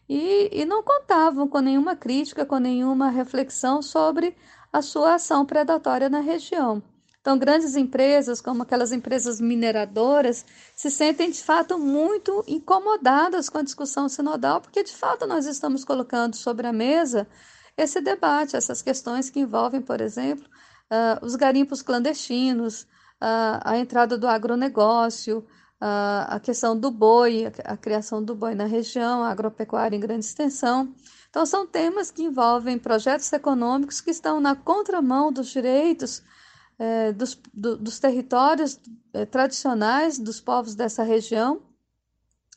C: e, e não contavam com nenhuma crítica, com nenhuma reflexão sobre a sua ação predatória na região. Então, grandes empresas, como aquelas empresas mineradoras, se sentem de fato muito incomodadas com a discussão sinodal, porque de fato nós estamos colocando sobre a mesa esse debate, essas questões que envolvem, por exemplo, uh, os garimpos clandestinos, uh, a entrada do agronegócio, a questão do boi, a, criação do boi na região, a agropecuária em grande extensão. Então, são temas que envolvem projetos econômicos que estão na contramão dos direitos é, dos, do, dos, territórios é, tradicionais dos povos dessa região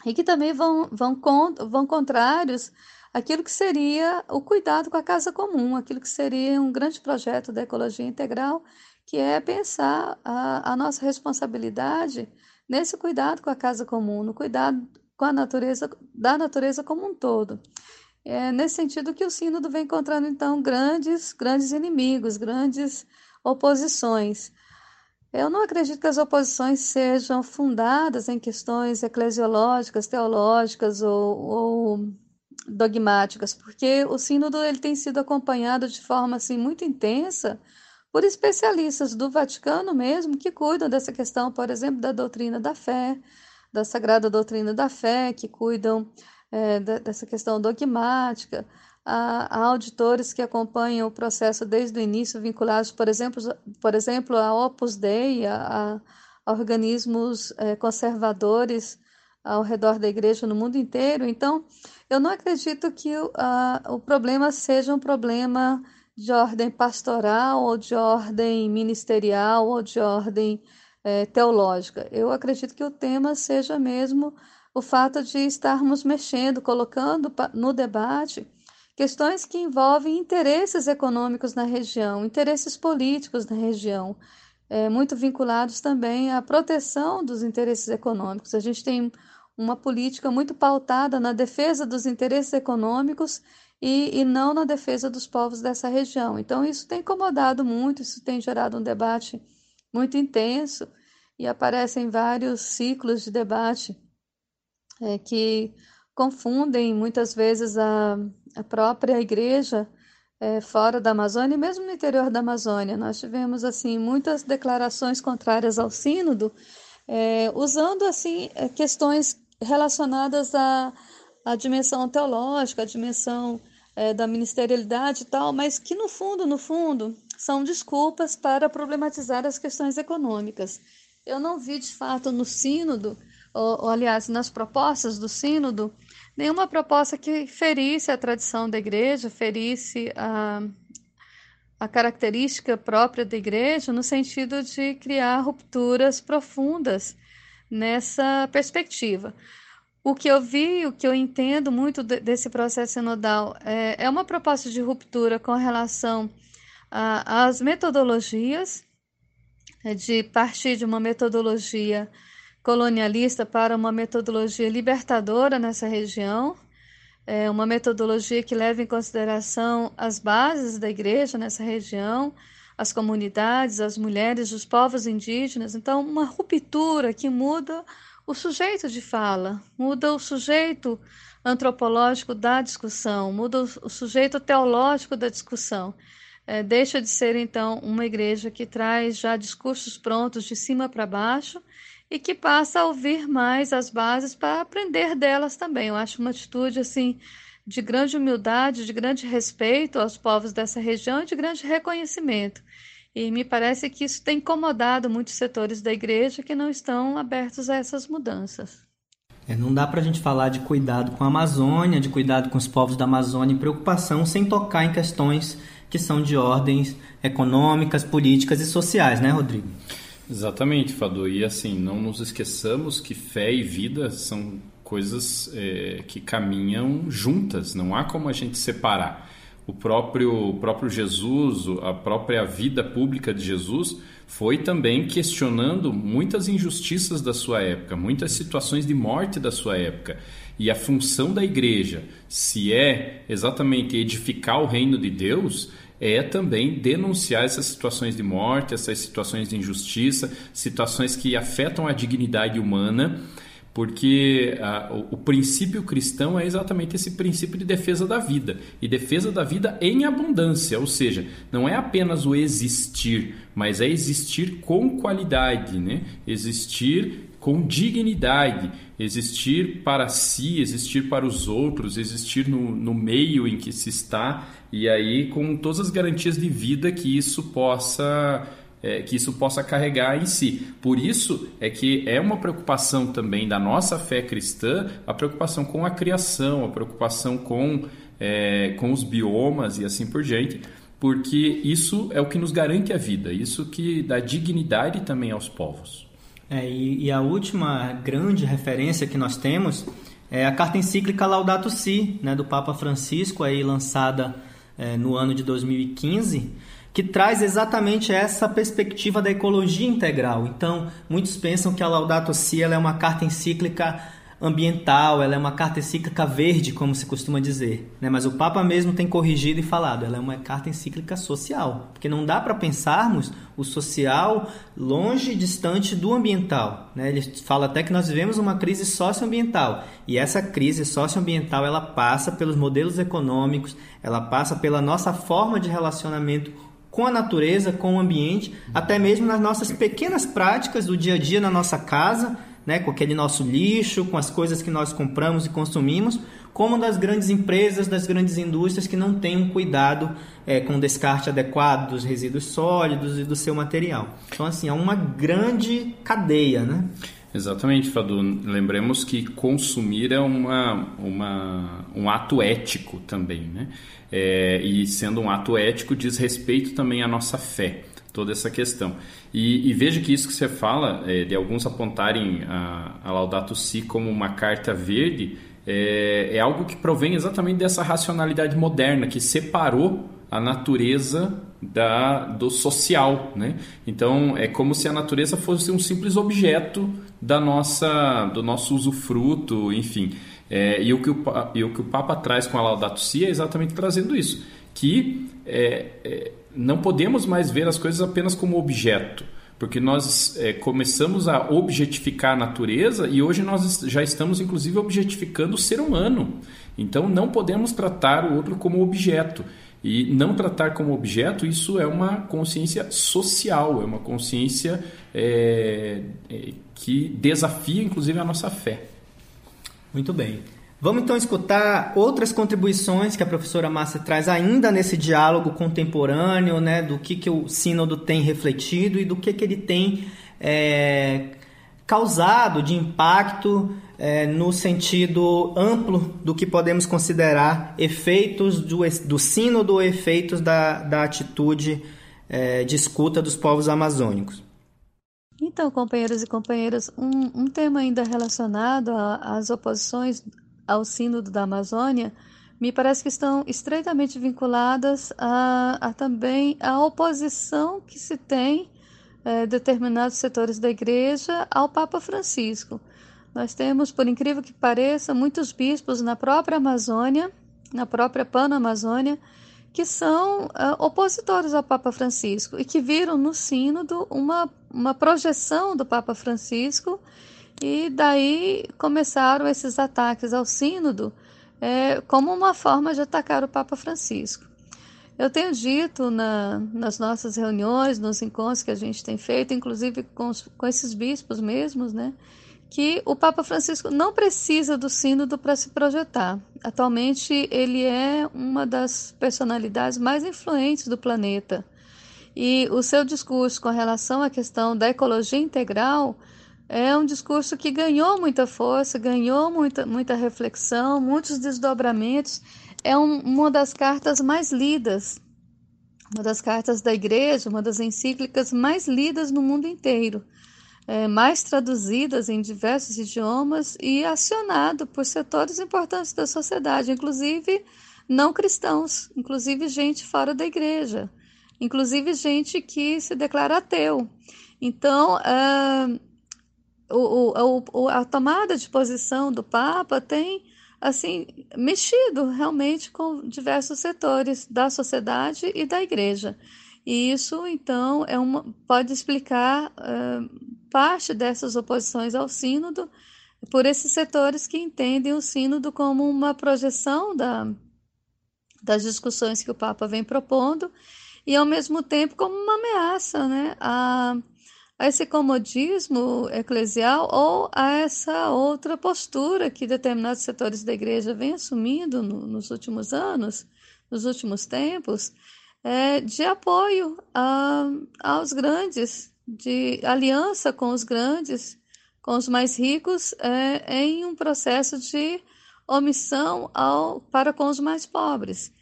C: e que também vão, vão, vão contrários àquilo que seria o cuidado com a casa comum, aquilo que seria um grande projeto da ecologia integral, que é pensar a, a nossa responsabilidade nesse cuidado com a casa comum, no cuidado com a natureza, da natureza como um todo. É nesse sentido que o sínodo vem encontrando, então, grandes, grandes inimigos, grandes oposições. Eu não acredito que as oposições sejam fundadas em questões eclesiológicas, teológicas ou, ou dogmáticas, porque o sínodo ele tem sido acompanhado de forma assim muito intensa por especialistas do Vaticano mesmo que cuidam dessa questão, por exemplo, da doutrina da fé, da sagrada doutrina da fé, que cuidam é, dessa questão dogmática a, auditores que acompanham o processo desde o início, vinculados, por exemplo, por exemplo a Opus Dei, a, a organismos é, conservadores ao redor da igreja no mundo inteiro. Então, eu não acredito que a, o problema seja um problema de ordem pastoral ou de ordem ministerial ou de ordem é, teológica. Eu acredito que o tema seja mesmo o fato de estarmos mexendo, colocando no debate questões que envolvem interesses econômicos na região, interesses políticos na região, é, muito vinculados também à proteção dos interesses econômicos. A gente tem uma política muito pautada na defesa dos interesses econômicos e, e não na defesa dos povos dessa região. Então, isso tem incomodado muito, isso tem gerado um debate muito intenso e aparecem vários ciclos de debate é, que confundem muitas vezes a, a própria igreja é, fora da Amazônia e mesmo no interior da Amazônia. Nós tivemos assim muitas declarações contrárias ao sínodo, é, usando assim é, questões relacionadas à, à dimensão teológica, à dimensão é, da ministerialidade e tal, mas que no fundo, no fundo, são desculpas para problematizar as questões econômicas. Eu não vi de fato no sínodo, ou, ou aliás, nas propostas do sínodo, nenhuma proposta que ferisse a tradição da igreja, ferisse a, a característica própria da igreja, no sentido de criar rupturas profundas nessa perspectiva. O que eu vi, o que eu entendo muito desse processo sinodal é, é uma proposta de ruptura com relação às metodologias, é, de partir de uma metodologia colonialista para uma metodologia libertadora nessa região, é uma metodologia que leva em consideração as bases da igreja nessa região, as comunidades, as mulheres, os povos indígenas. Então, uma ruptura que muda o sujeito de fala, muda o sujeito antropológico da discussão, muda o sujeito teológico da discussão. É, deixa de ser, então, uma igreja que traz já discursos prontos de cima para baixo e que passa a ouvir mais as bases para aprender delas também. Eu acho uma atitude assim de grande humildade, de grande respeito aos povos dessa região e de grande reconhecimento. E me parece que isso tem incomodado muitos setores da igreja que não estão abertos a essas mudanças.
A: É, não dá para a gente falar de cuidado com a Amazônia, de cuidado com os povos da Amazônia e preocupação sem tocar em questões que são de ordens econômicas, políticas e sociais, né, Rodrigo?
B: Exatamente, Fadu. E assim, não nos esqueçamos que fé e vida são coisas é, que caminham juntas, não há como a gente separar. O próprio, o próprio Jesus, a própria vida pública de Jesus, foi também questionando muitas injustiças da sua época, muitas situações de morte da sua época. E a função da igreja, se é exatamente edificar o reino de Deus, é também denunciar essas situações de morte, essas situações de injustiça, situações que afetam a dignidade humana, porque ah, o, o, princípio cristão é exatamente esse princípio de defesa da vida. E defesa da vida em abundância, ou seja, não é apenas o existir, mas é existir com qualidade, né? existir com dignidade, existir para si, existir para os outros, existir no, no meio em que se está. E aí com todas as garantias de vida que isso possa é, que isso possa carregar em si. Por isso é que é uma preocupação também da nossa fé cristã, a preocupação com a criação, a preocupação com, é, com os biomas e assim por diante, porque isso é o que nos garante a vida, isso que dá dignidade também aos povos.
A: É, e, e, a última grande referência que nós temos é a carta encíclica Laudato Si, né, do Papa Francisco, aí lançada é, no ano de 2015, que traz exatamente essa perspectiva da ecologia integral. Então, muitos pensam que a Laudato Si é uma carta encíclica ambiental, ela é uma carta encíclica verde, como se costuma dizer. Né? Mas o Papa mesmo tem corrigido e falado, ela é uma carta encíclica social, porque não dá para pensarmos o social longe, distante do ambiental. Né? Ele fala até que nós vivemos uma crise socioambiental, e essa crise socioambiental ela passa pelos modelos econômicos, ela passa pela nossa forma de relacionamento com a natureza, com o ambiente, até mesmo nas nossas pequenas práticas do dia a dia na nossa casa, né, com aquele nosso lixo, com as coisas que nós compramos e consumimos, como das grandes empresas, das grandes indústrias que não têm um cuidado é, com o descarte adequado dos resíduos sólidos e do seu material. Então, assim, é uma grande cadeia, né?
B: Exatamente, Fadu. Lembremos que consumir é uma, uma, um ato ético também, né? É, e sendo um ato ético, diz respeito também à nossa fé toda essa questão. E, e veja que isso que você fala, é, de alguns apontarem a, a Laudato Si como uma carta verde, é, é algo que provém exatamente dessa racionalidade moderna que separou a natureza da, do social, né? Então é como se a natureza fosse um simples objeto da nossa, do nosso usufruto, enfim. É, e, o que o, e o que o Papa traz com a Laudato Si é exatamente trazendo isso, que é, é não podemos mais ver as coisas apenas como objeto, porque nós é, começamos a objetificar a natureza e hoje nós já estamos, inclusive, objetificando o ser humano. Então, não podemos tratar o outro como objeto. E não tratar como objeto, isso é uma consciência social, é uma consciência é, é, que desafia, inclusive, a nossa fé.
A: Muito bem. Vamos então escutar outras contribuições que a professora Márcia traz ainda nesse diálogo contemporâneo, né, do que, que o sínodo tem refletido e do que, que ele tem é, causado de impacto é, no sentido amplo do que podemos considerar efeitos do, do sínodo efeitos da, da atitude é, de escuta dos povos amazônicos.
C: Então, companheiros e companheiras, um, um tema ainda relacionado às oposições ao Sínodo da Amazônia, me parece que estão estreitamente vinculadas a, a também a oposição que se tem é, determinados setores da Igreja ao Papa Francisco. Nós temos, por incrível que pareça, muitos bispos na própria Amazônia, na própria Pan-Amazônia, que são uh, opositores ao Papa Francisco e que viram no Sínodo uma, uma projeção do Papa Francisco e daí começaram esses ataques ao Sínodo é, como uma forma de atacar o Papa Francisco. Eu tenho dito na, nas nossas reuniões, nos encontros que a gente tem feito, inclusive com, os, com esses bispos mesmos, né, que o Papa Francisco não precisa do sínodo para se projetar. Atualmente, ele é uma das personalidades mais influentes do planeta. E o seu discurso com relação à questão da ecologia integral é um discurso que ganhou muita força, ganhou muita, muita reflexão, muitos desdobramentos. É um, uma das cartas mais lidas, uma das cartas da igreja, uma das encíclicas mais lidas no mundo inteiro é, mais traduzidas em diversos idiomas e acionado por setores importantes da sociedade, inclusive não cristãos, inclusive gente fora da igreja, inclusive gente que se declara ateu. Então, uh, o, o, a tomada de posição do Papa tem assim mexido realmente com diversos setores da sociedade e da igreja. E isso, então, é uma, pode explicar uh, parte dessas oposições ao Sínodo por esses setores que entendem o Sínodo como uma projeção da, das discussões que o Papa vem propondo e, ao mesmo tempo, como uma ameaça né, a, a esse comodismo eclesial ou a essa outra postura que determinados setores da igreja vêm assumindo no, nos últimos anos, nos últimos tempos, é, de apoio a, aos grandes de aliança com os grandes, com os mais ricos, é, em um processo de omissão ao, para com os mais pobres,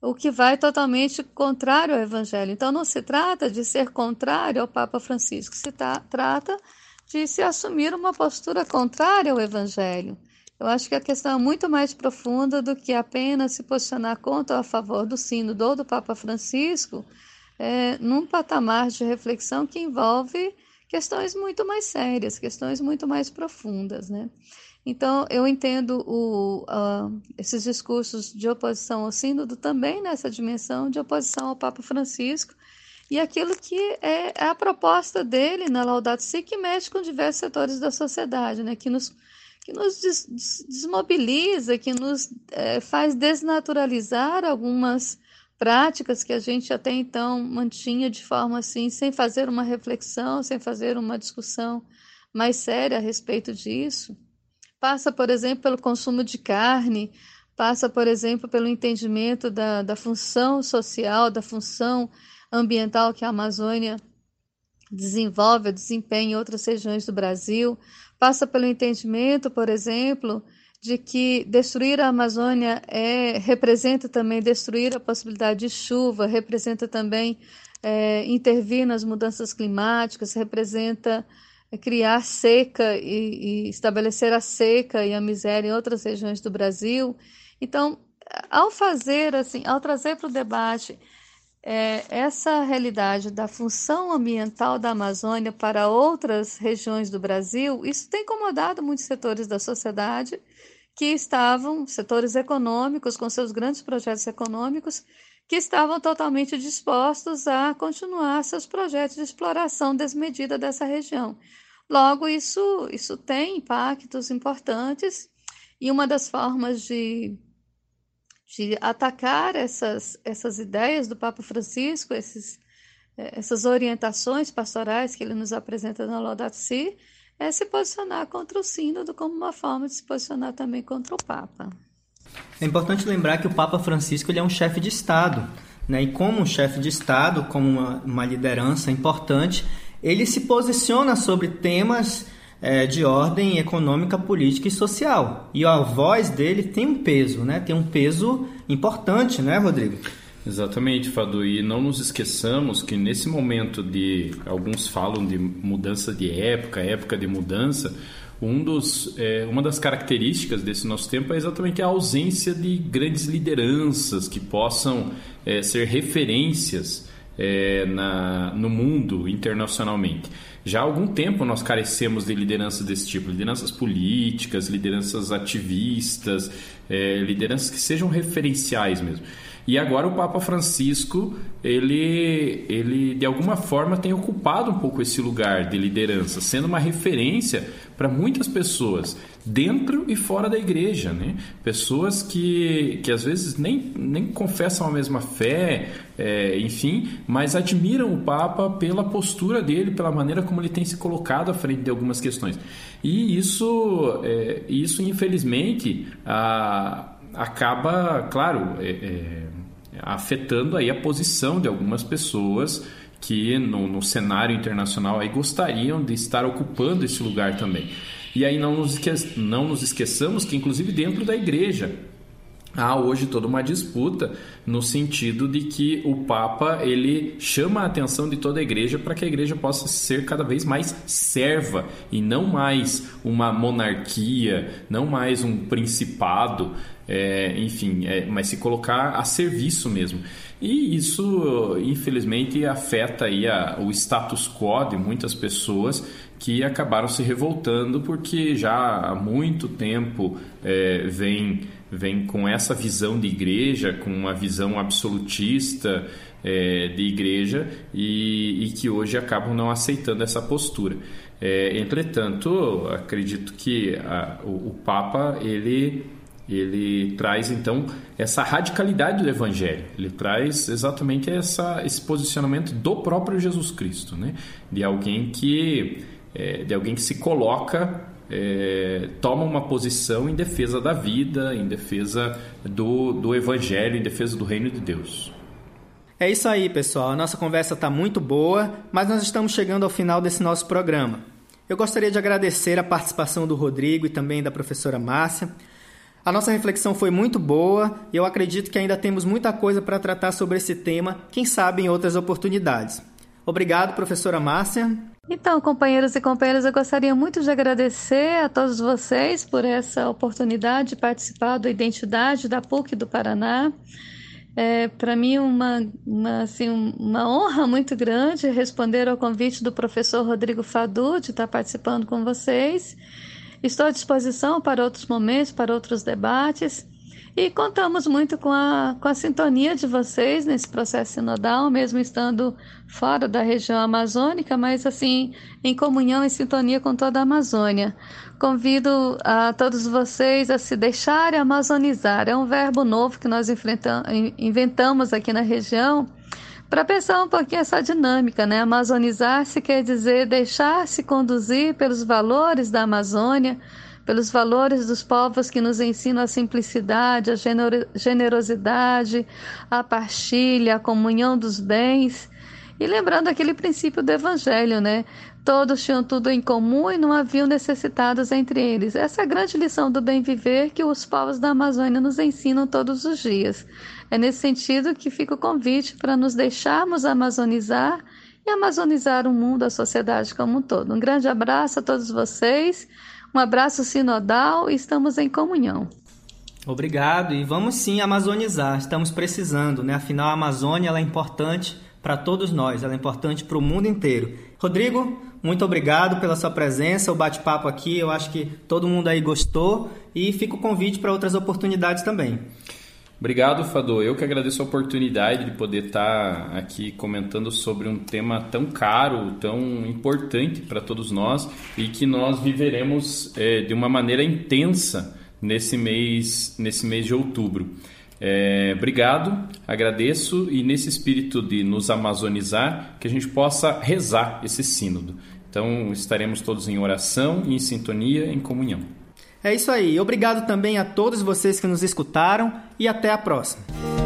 C: o que vai totalmente contrário ao Evangelho. Então, não se trata de ser contrário ao Papa Francisco, se tá, trata de se assumir uma postura contrária ao Evangelho. Eu acho que a questão é muito mais profunda do que apenas se posicionar contra ou a favor do sínodo ou do Papa Francisco, é, num patamar de reflexão que envolve questões muito mais sérias, questões muito mais profundas, né? Então, eu entendo o, uh, esses discursos de oposição ao sínodo também nessa dimensão de oposição ao Papa Francisco e aquilo que é, é a proposta dele na Laudato Si, que mexe com diversos setores da sociedade, né? que nos, que nos des, desmobiliza, que nos é, faz desnaturalizar algumas práticas que a gente até então mantinha de forma assim, sem fazer uma reflexão, sem fazer uma discussão mais séria a respeito disso. Passa, por exemplo, pelo consumo de carne, passa, por exemplo, pelo entendimento da, da função social, da função ambiental que a Amazônia desenvolve, desempenha em outras regiões do Brasil, passa pelo entendimento, por exemplo, de que destruir a Amazônia é, representa também destruir a possibilidade de chuva, representa também é, intervir nas mudanças climáticas, representa é, criar seca e, e, estabelecer a seca e a miséria em outras regiões do Brasil. Então, ao fazer assim, ao trazer para o debate é, essa realidade da função ambiental da Amazônia para outras regiões do Brasil, isso tem incomodado muitos setores da sociedade que estavam, setores econômicos, com seus grandes projetos econômicos, que estavam totalmente dispostos a continuar seus projetos de exploração desmedida dessa região. Logo, isso, isso tem impactos importantes, e uma das formas de, de atacar essas, essas ideias do Papa Francisco, esses, essas orientações pastorais que ele nos apresenta na Laudato Si, é se posicionar contra o sínodo como uma forma de se posicionar também contra o Papa.
A: É importante lembrar que o Papa Francisco ele é um chefe de Estado, né? e como um chefe de Estado, como uma, uma liderança importante, ele se posiciona sobre temas é, de ordem econômica, política e social. E a voz dele tem um peso, né? tem um peso importante, né, Rodrigo?
B: Exatamente, Fadu. E não nos esqueçamos que nesse momento de. Alguns falam de mudança de época, época de mudança. Um dos, é, uma das características desse nosso tempo é exatamente a ausência de grandes lideranças que possam é, ser referências é, na, no mundo internacionalmente. Já há algum tempo nós carecemos de lideranças desse tipo, lideranças políticas, lideranças ativistas, é, lideranças que sejam referenciais mesmo. E agora o Papa Francisco, ele, ele de alguma forma tem ocupado um pouco esse lugar de liderança, sendo uma referência para muitas pessoas dentro e fora da igreja, né? Pessoas que, que às vezes nem, nem confessam a mesma fé, é, enfim, mas admiram o Papa pela postura dele, pela maneira como ele tem se colocado à frente de algumas questões. E isso, é, isso infelizmente, a, acaba, claro, é, é afetando aí a posição de algumas pessoas que no, no cenário internacional aí gostariam de estar ocupando esse lugar também. E aí não nos, esque não nos esqueçamos que, inclusive, dentro da igreja, há hoje toda uma disputa no sentido de que o Papa ele chama a atenção de toda a igreja para que a igreja possa ser cada vez mais serva e não mais uma monarquia, não mais um principado, é, enfim, é, mas se colocar a serviço mesmo. E isso, infelizmente, afeta aí a, o status quo de muitas pessoas que acabaram se revoltando porque já há muito tempo é, vem, vem com essa visão de igreja, com uma visão absolutista é, de igreja e, e, que hoje acabam não aceitando essa postura. É, entretanto, acredito que a, o, o Papa ele ele traz então essa radicalidade do evangelho. Ele traz exatamente essa, esse posicionamento do próprio Jesus Cristo, né? De alguém que é, de alguém que se coloca, é, toma uma posição em defesa da vida, em defesa do, do Evangelho, em defesa do reino de Deus.
A: É isso aí, pessoal. A nossa conversa está muito boa, mas nós estamos chegando ao final desse nosso programa. Eu gostaria de agradecer a participação do Rodrigo e também da professora Márcia. A nossa reflexão foi muito boa e eu acredito que ainda temos muita coisa para tratar sobre esse tema, quem sabe em outras oportunidades. Obrigado, professora Márcia.
C: Então, companheiros e companheiras, eu gostaria muito de agradecer a todos vocês por essa oportunidade de participar do Identidade da PUC do Paraná. É para mim uma, uma, assim, uma honra muito grande responder ao convite do professor Rodrigo Fadu de estar participando com vocês. Estou à disposição para outros momentos, para outros debates. E contamos muito com a, com a sintonia de vocês nesse processo sinodal, mesmo estando fora da região amazônica, mas assim, em comunhão e sintonia com toda a Amazônia. Convido a todos vocês a se deixarem amazonizar. É um verbo novo que nós inventamos aqui na região para pensar um pouquinho essa dinâmica, né? Amazonizar-se quer dizer deixar-se conduzir pelos valores da Amazônia pelos valores dos povos que nos ensinam a simplicidade, a generosidade, a partilha, a comunhão dos bens. E lembrando aquele princípio do Evangelho, né? Todos tinham tudo em comum e não haviam necessitados entre eles. Essa é a grande lição do bem viver que os povos da Amazônia nos ensinam todos os dias. É nesse sentido que fica o convite para nos deixarmos amazonizar e amazonizar o mundo, a sociedade como um todo. Um grande abraço a todos vocês. Um abraço sinodal e estamos em comunhão.
A: Obrigado e vamos sim amazonizar, estamos precisando, né? Afinal, a Amazônia é importante para todos nós, ela é importante para o mundo inteiro. Rodrigo, muito obrigado pela sua presença, o bate-papo aqui, eu acho que todo mundo aí gostou e fica o convite para outras oportunidades também.
B: Obrigado, Fador. Eu que agradeço a oportunidade de poder estar aqui comentando sobre um tema tão caro, tão importante para todos nós e que nós viveremos é, de uma maneira intensa nesse mês, nesse mês de outubro. É, obrigado, agradeço e nesse espírito de nos amazonizar, que a gente possa rezar esse sínodo. Então estaremos todos em oração, em sintonia, em comunhão.
A: É isso aí. Obrigado também a todos vocês que nos escutaram e até a próxima.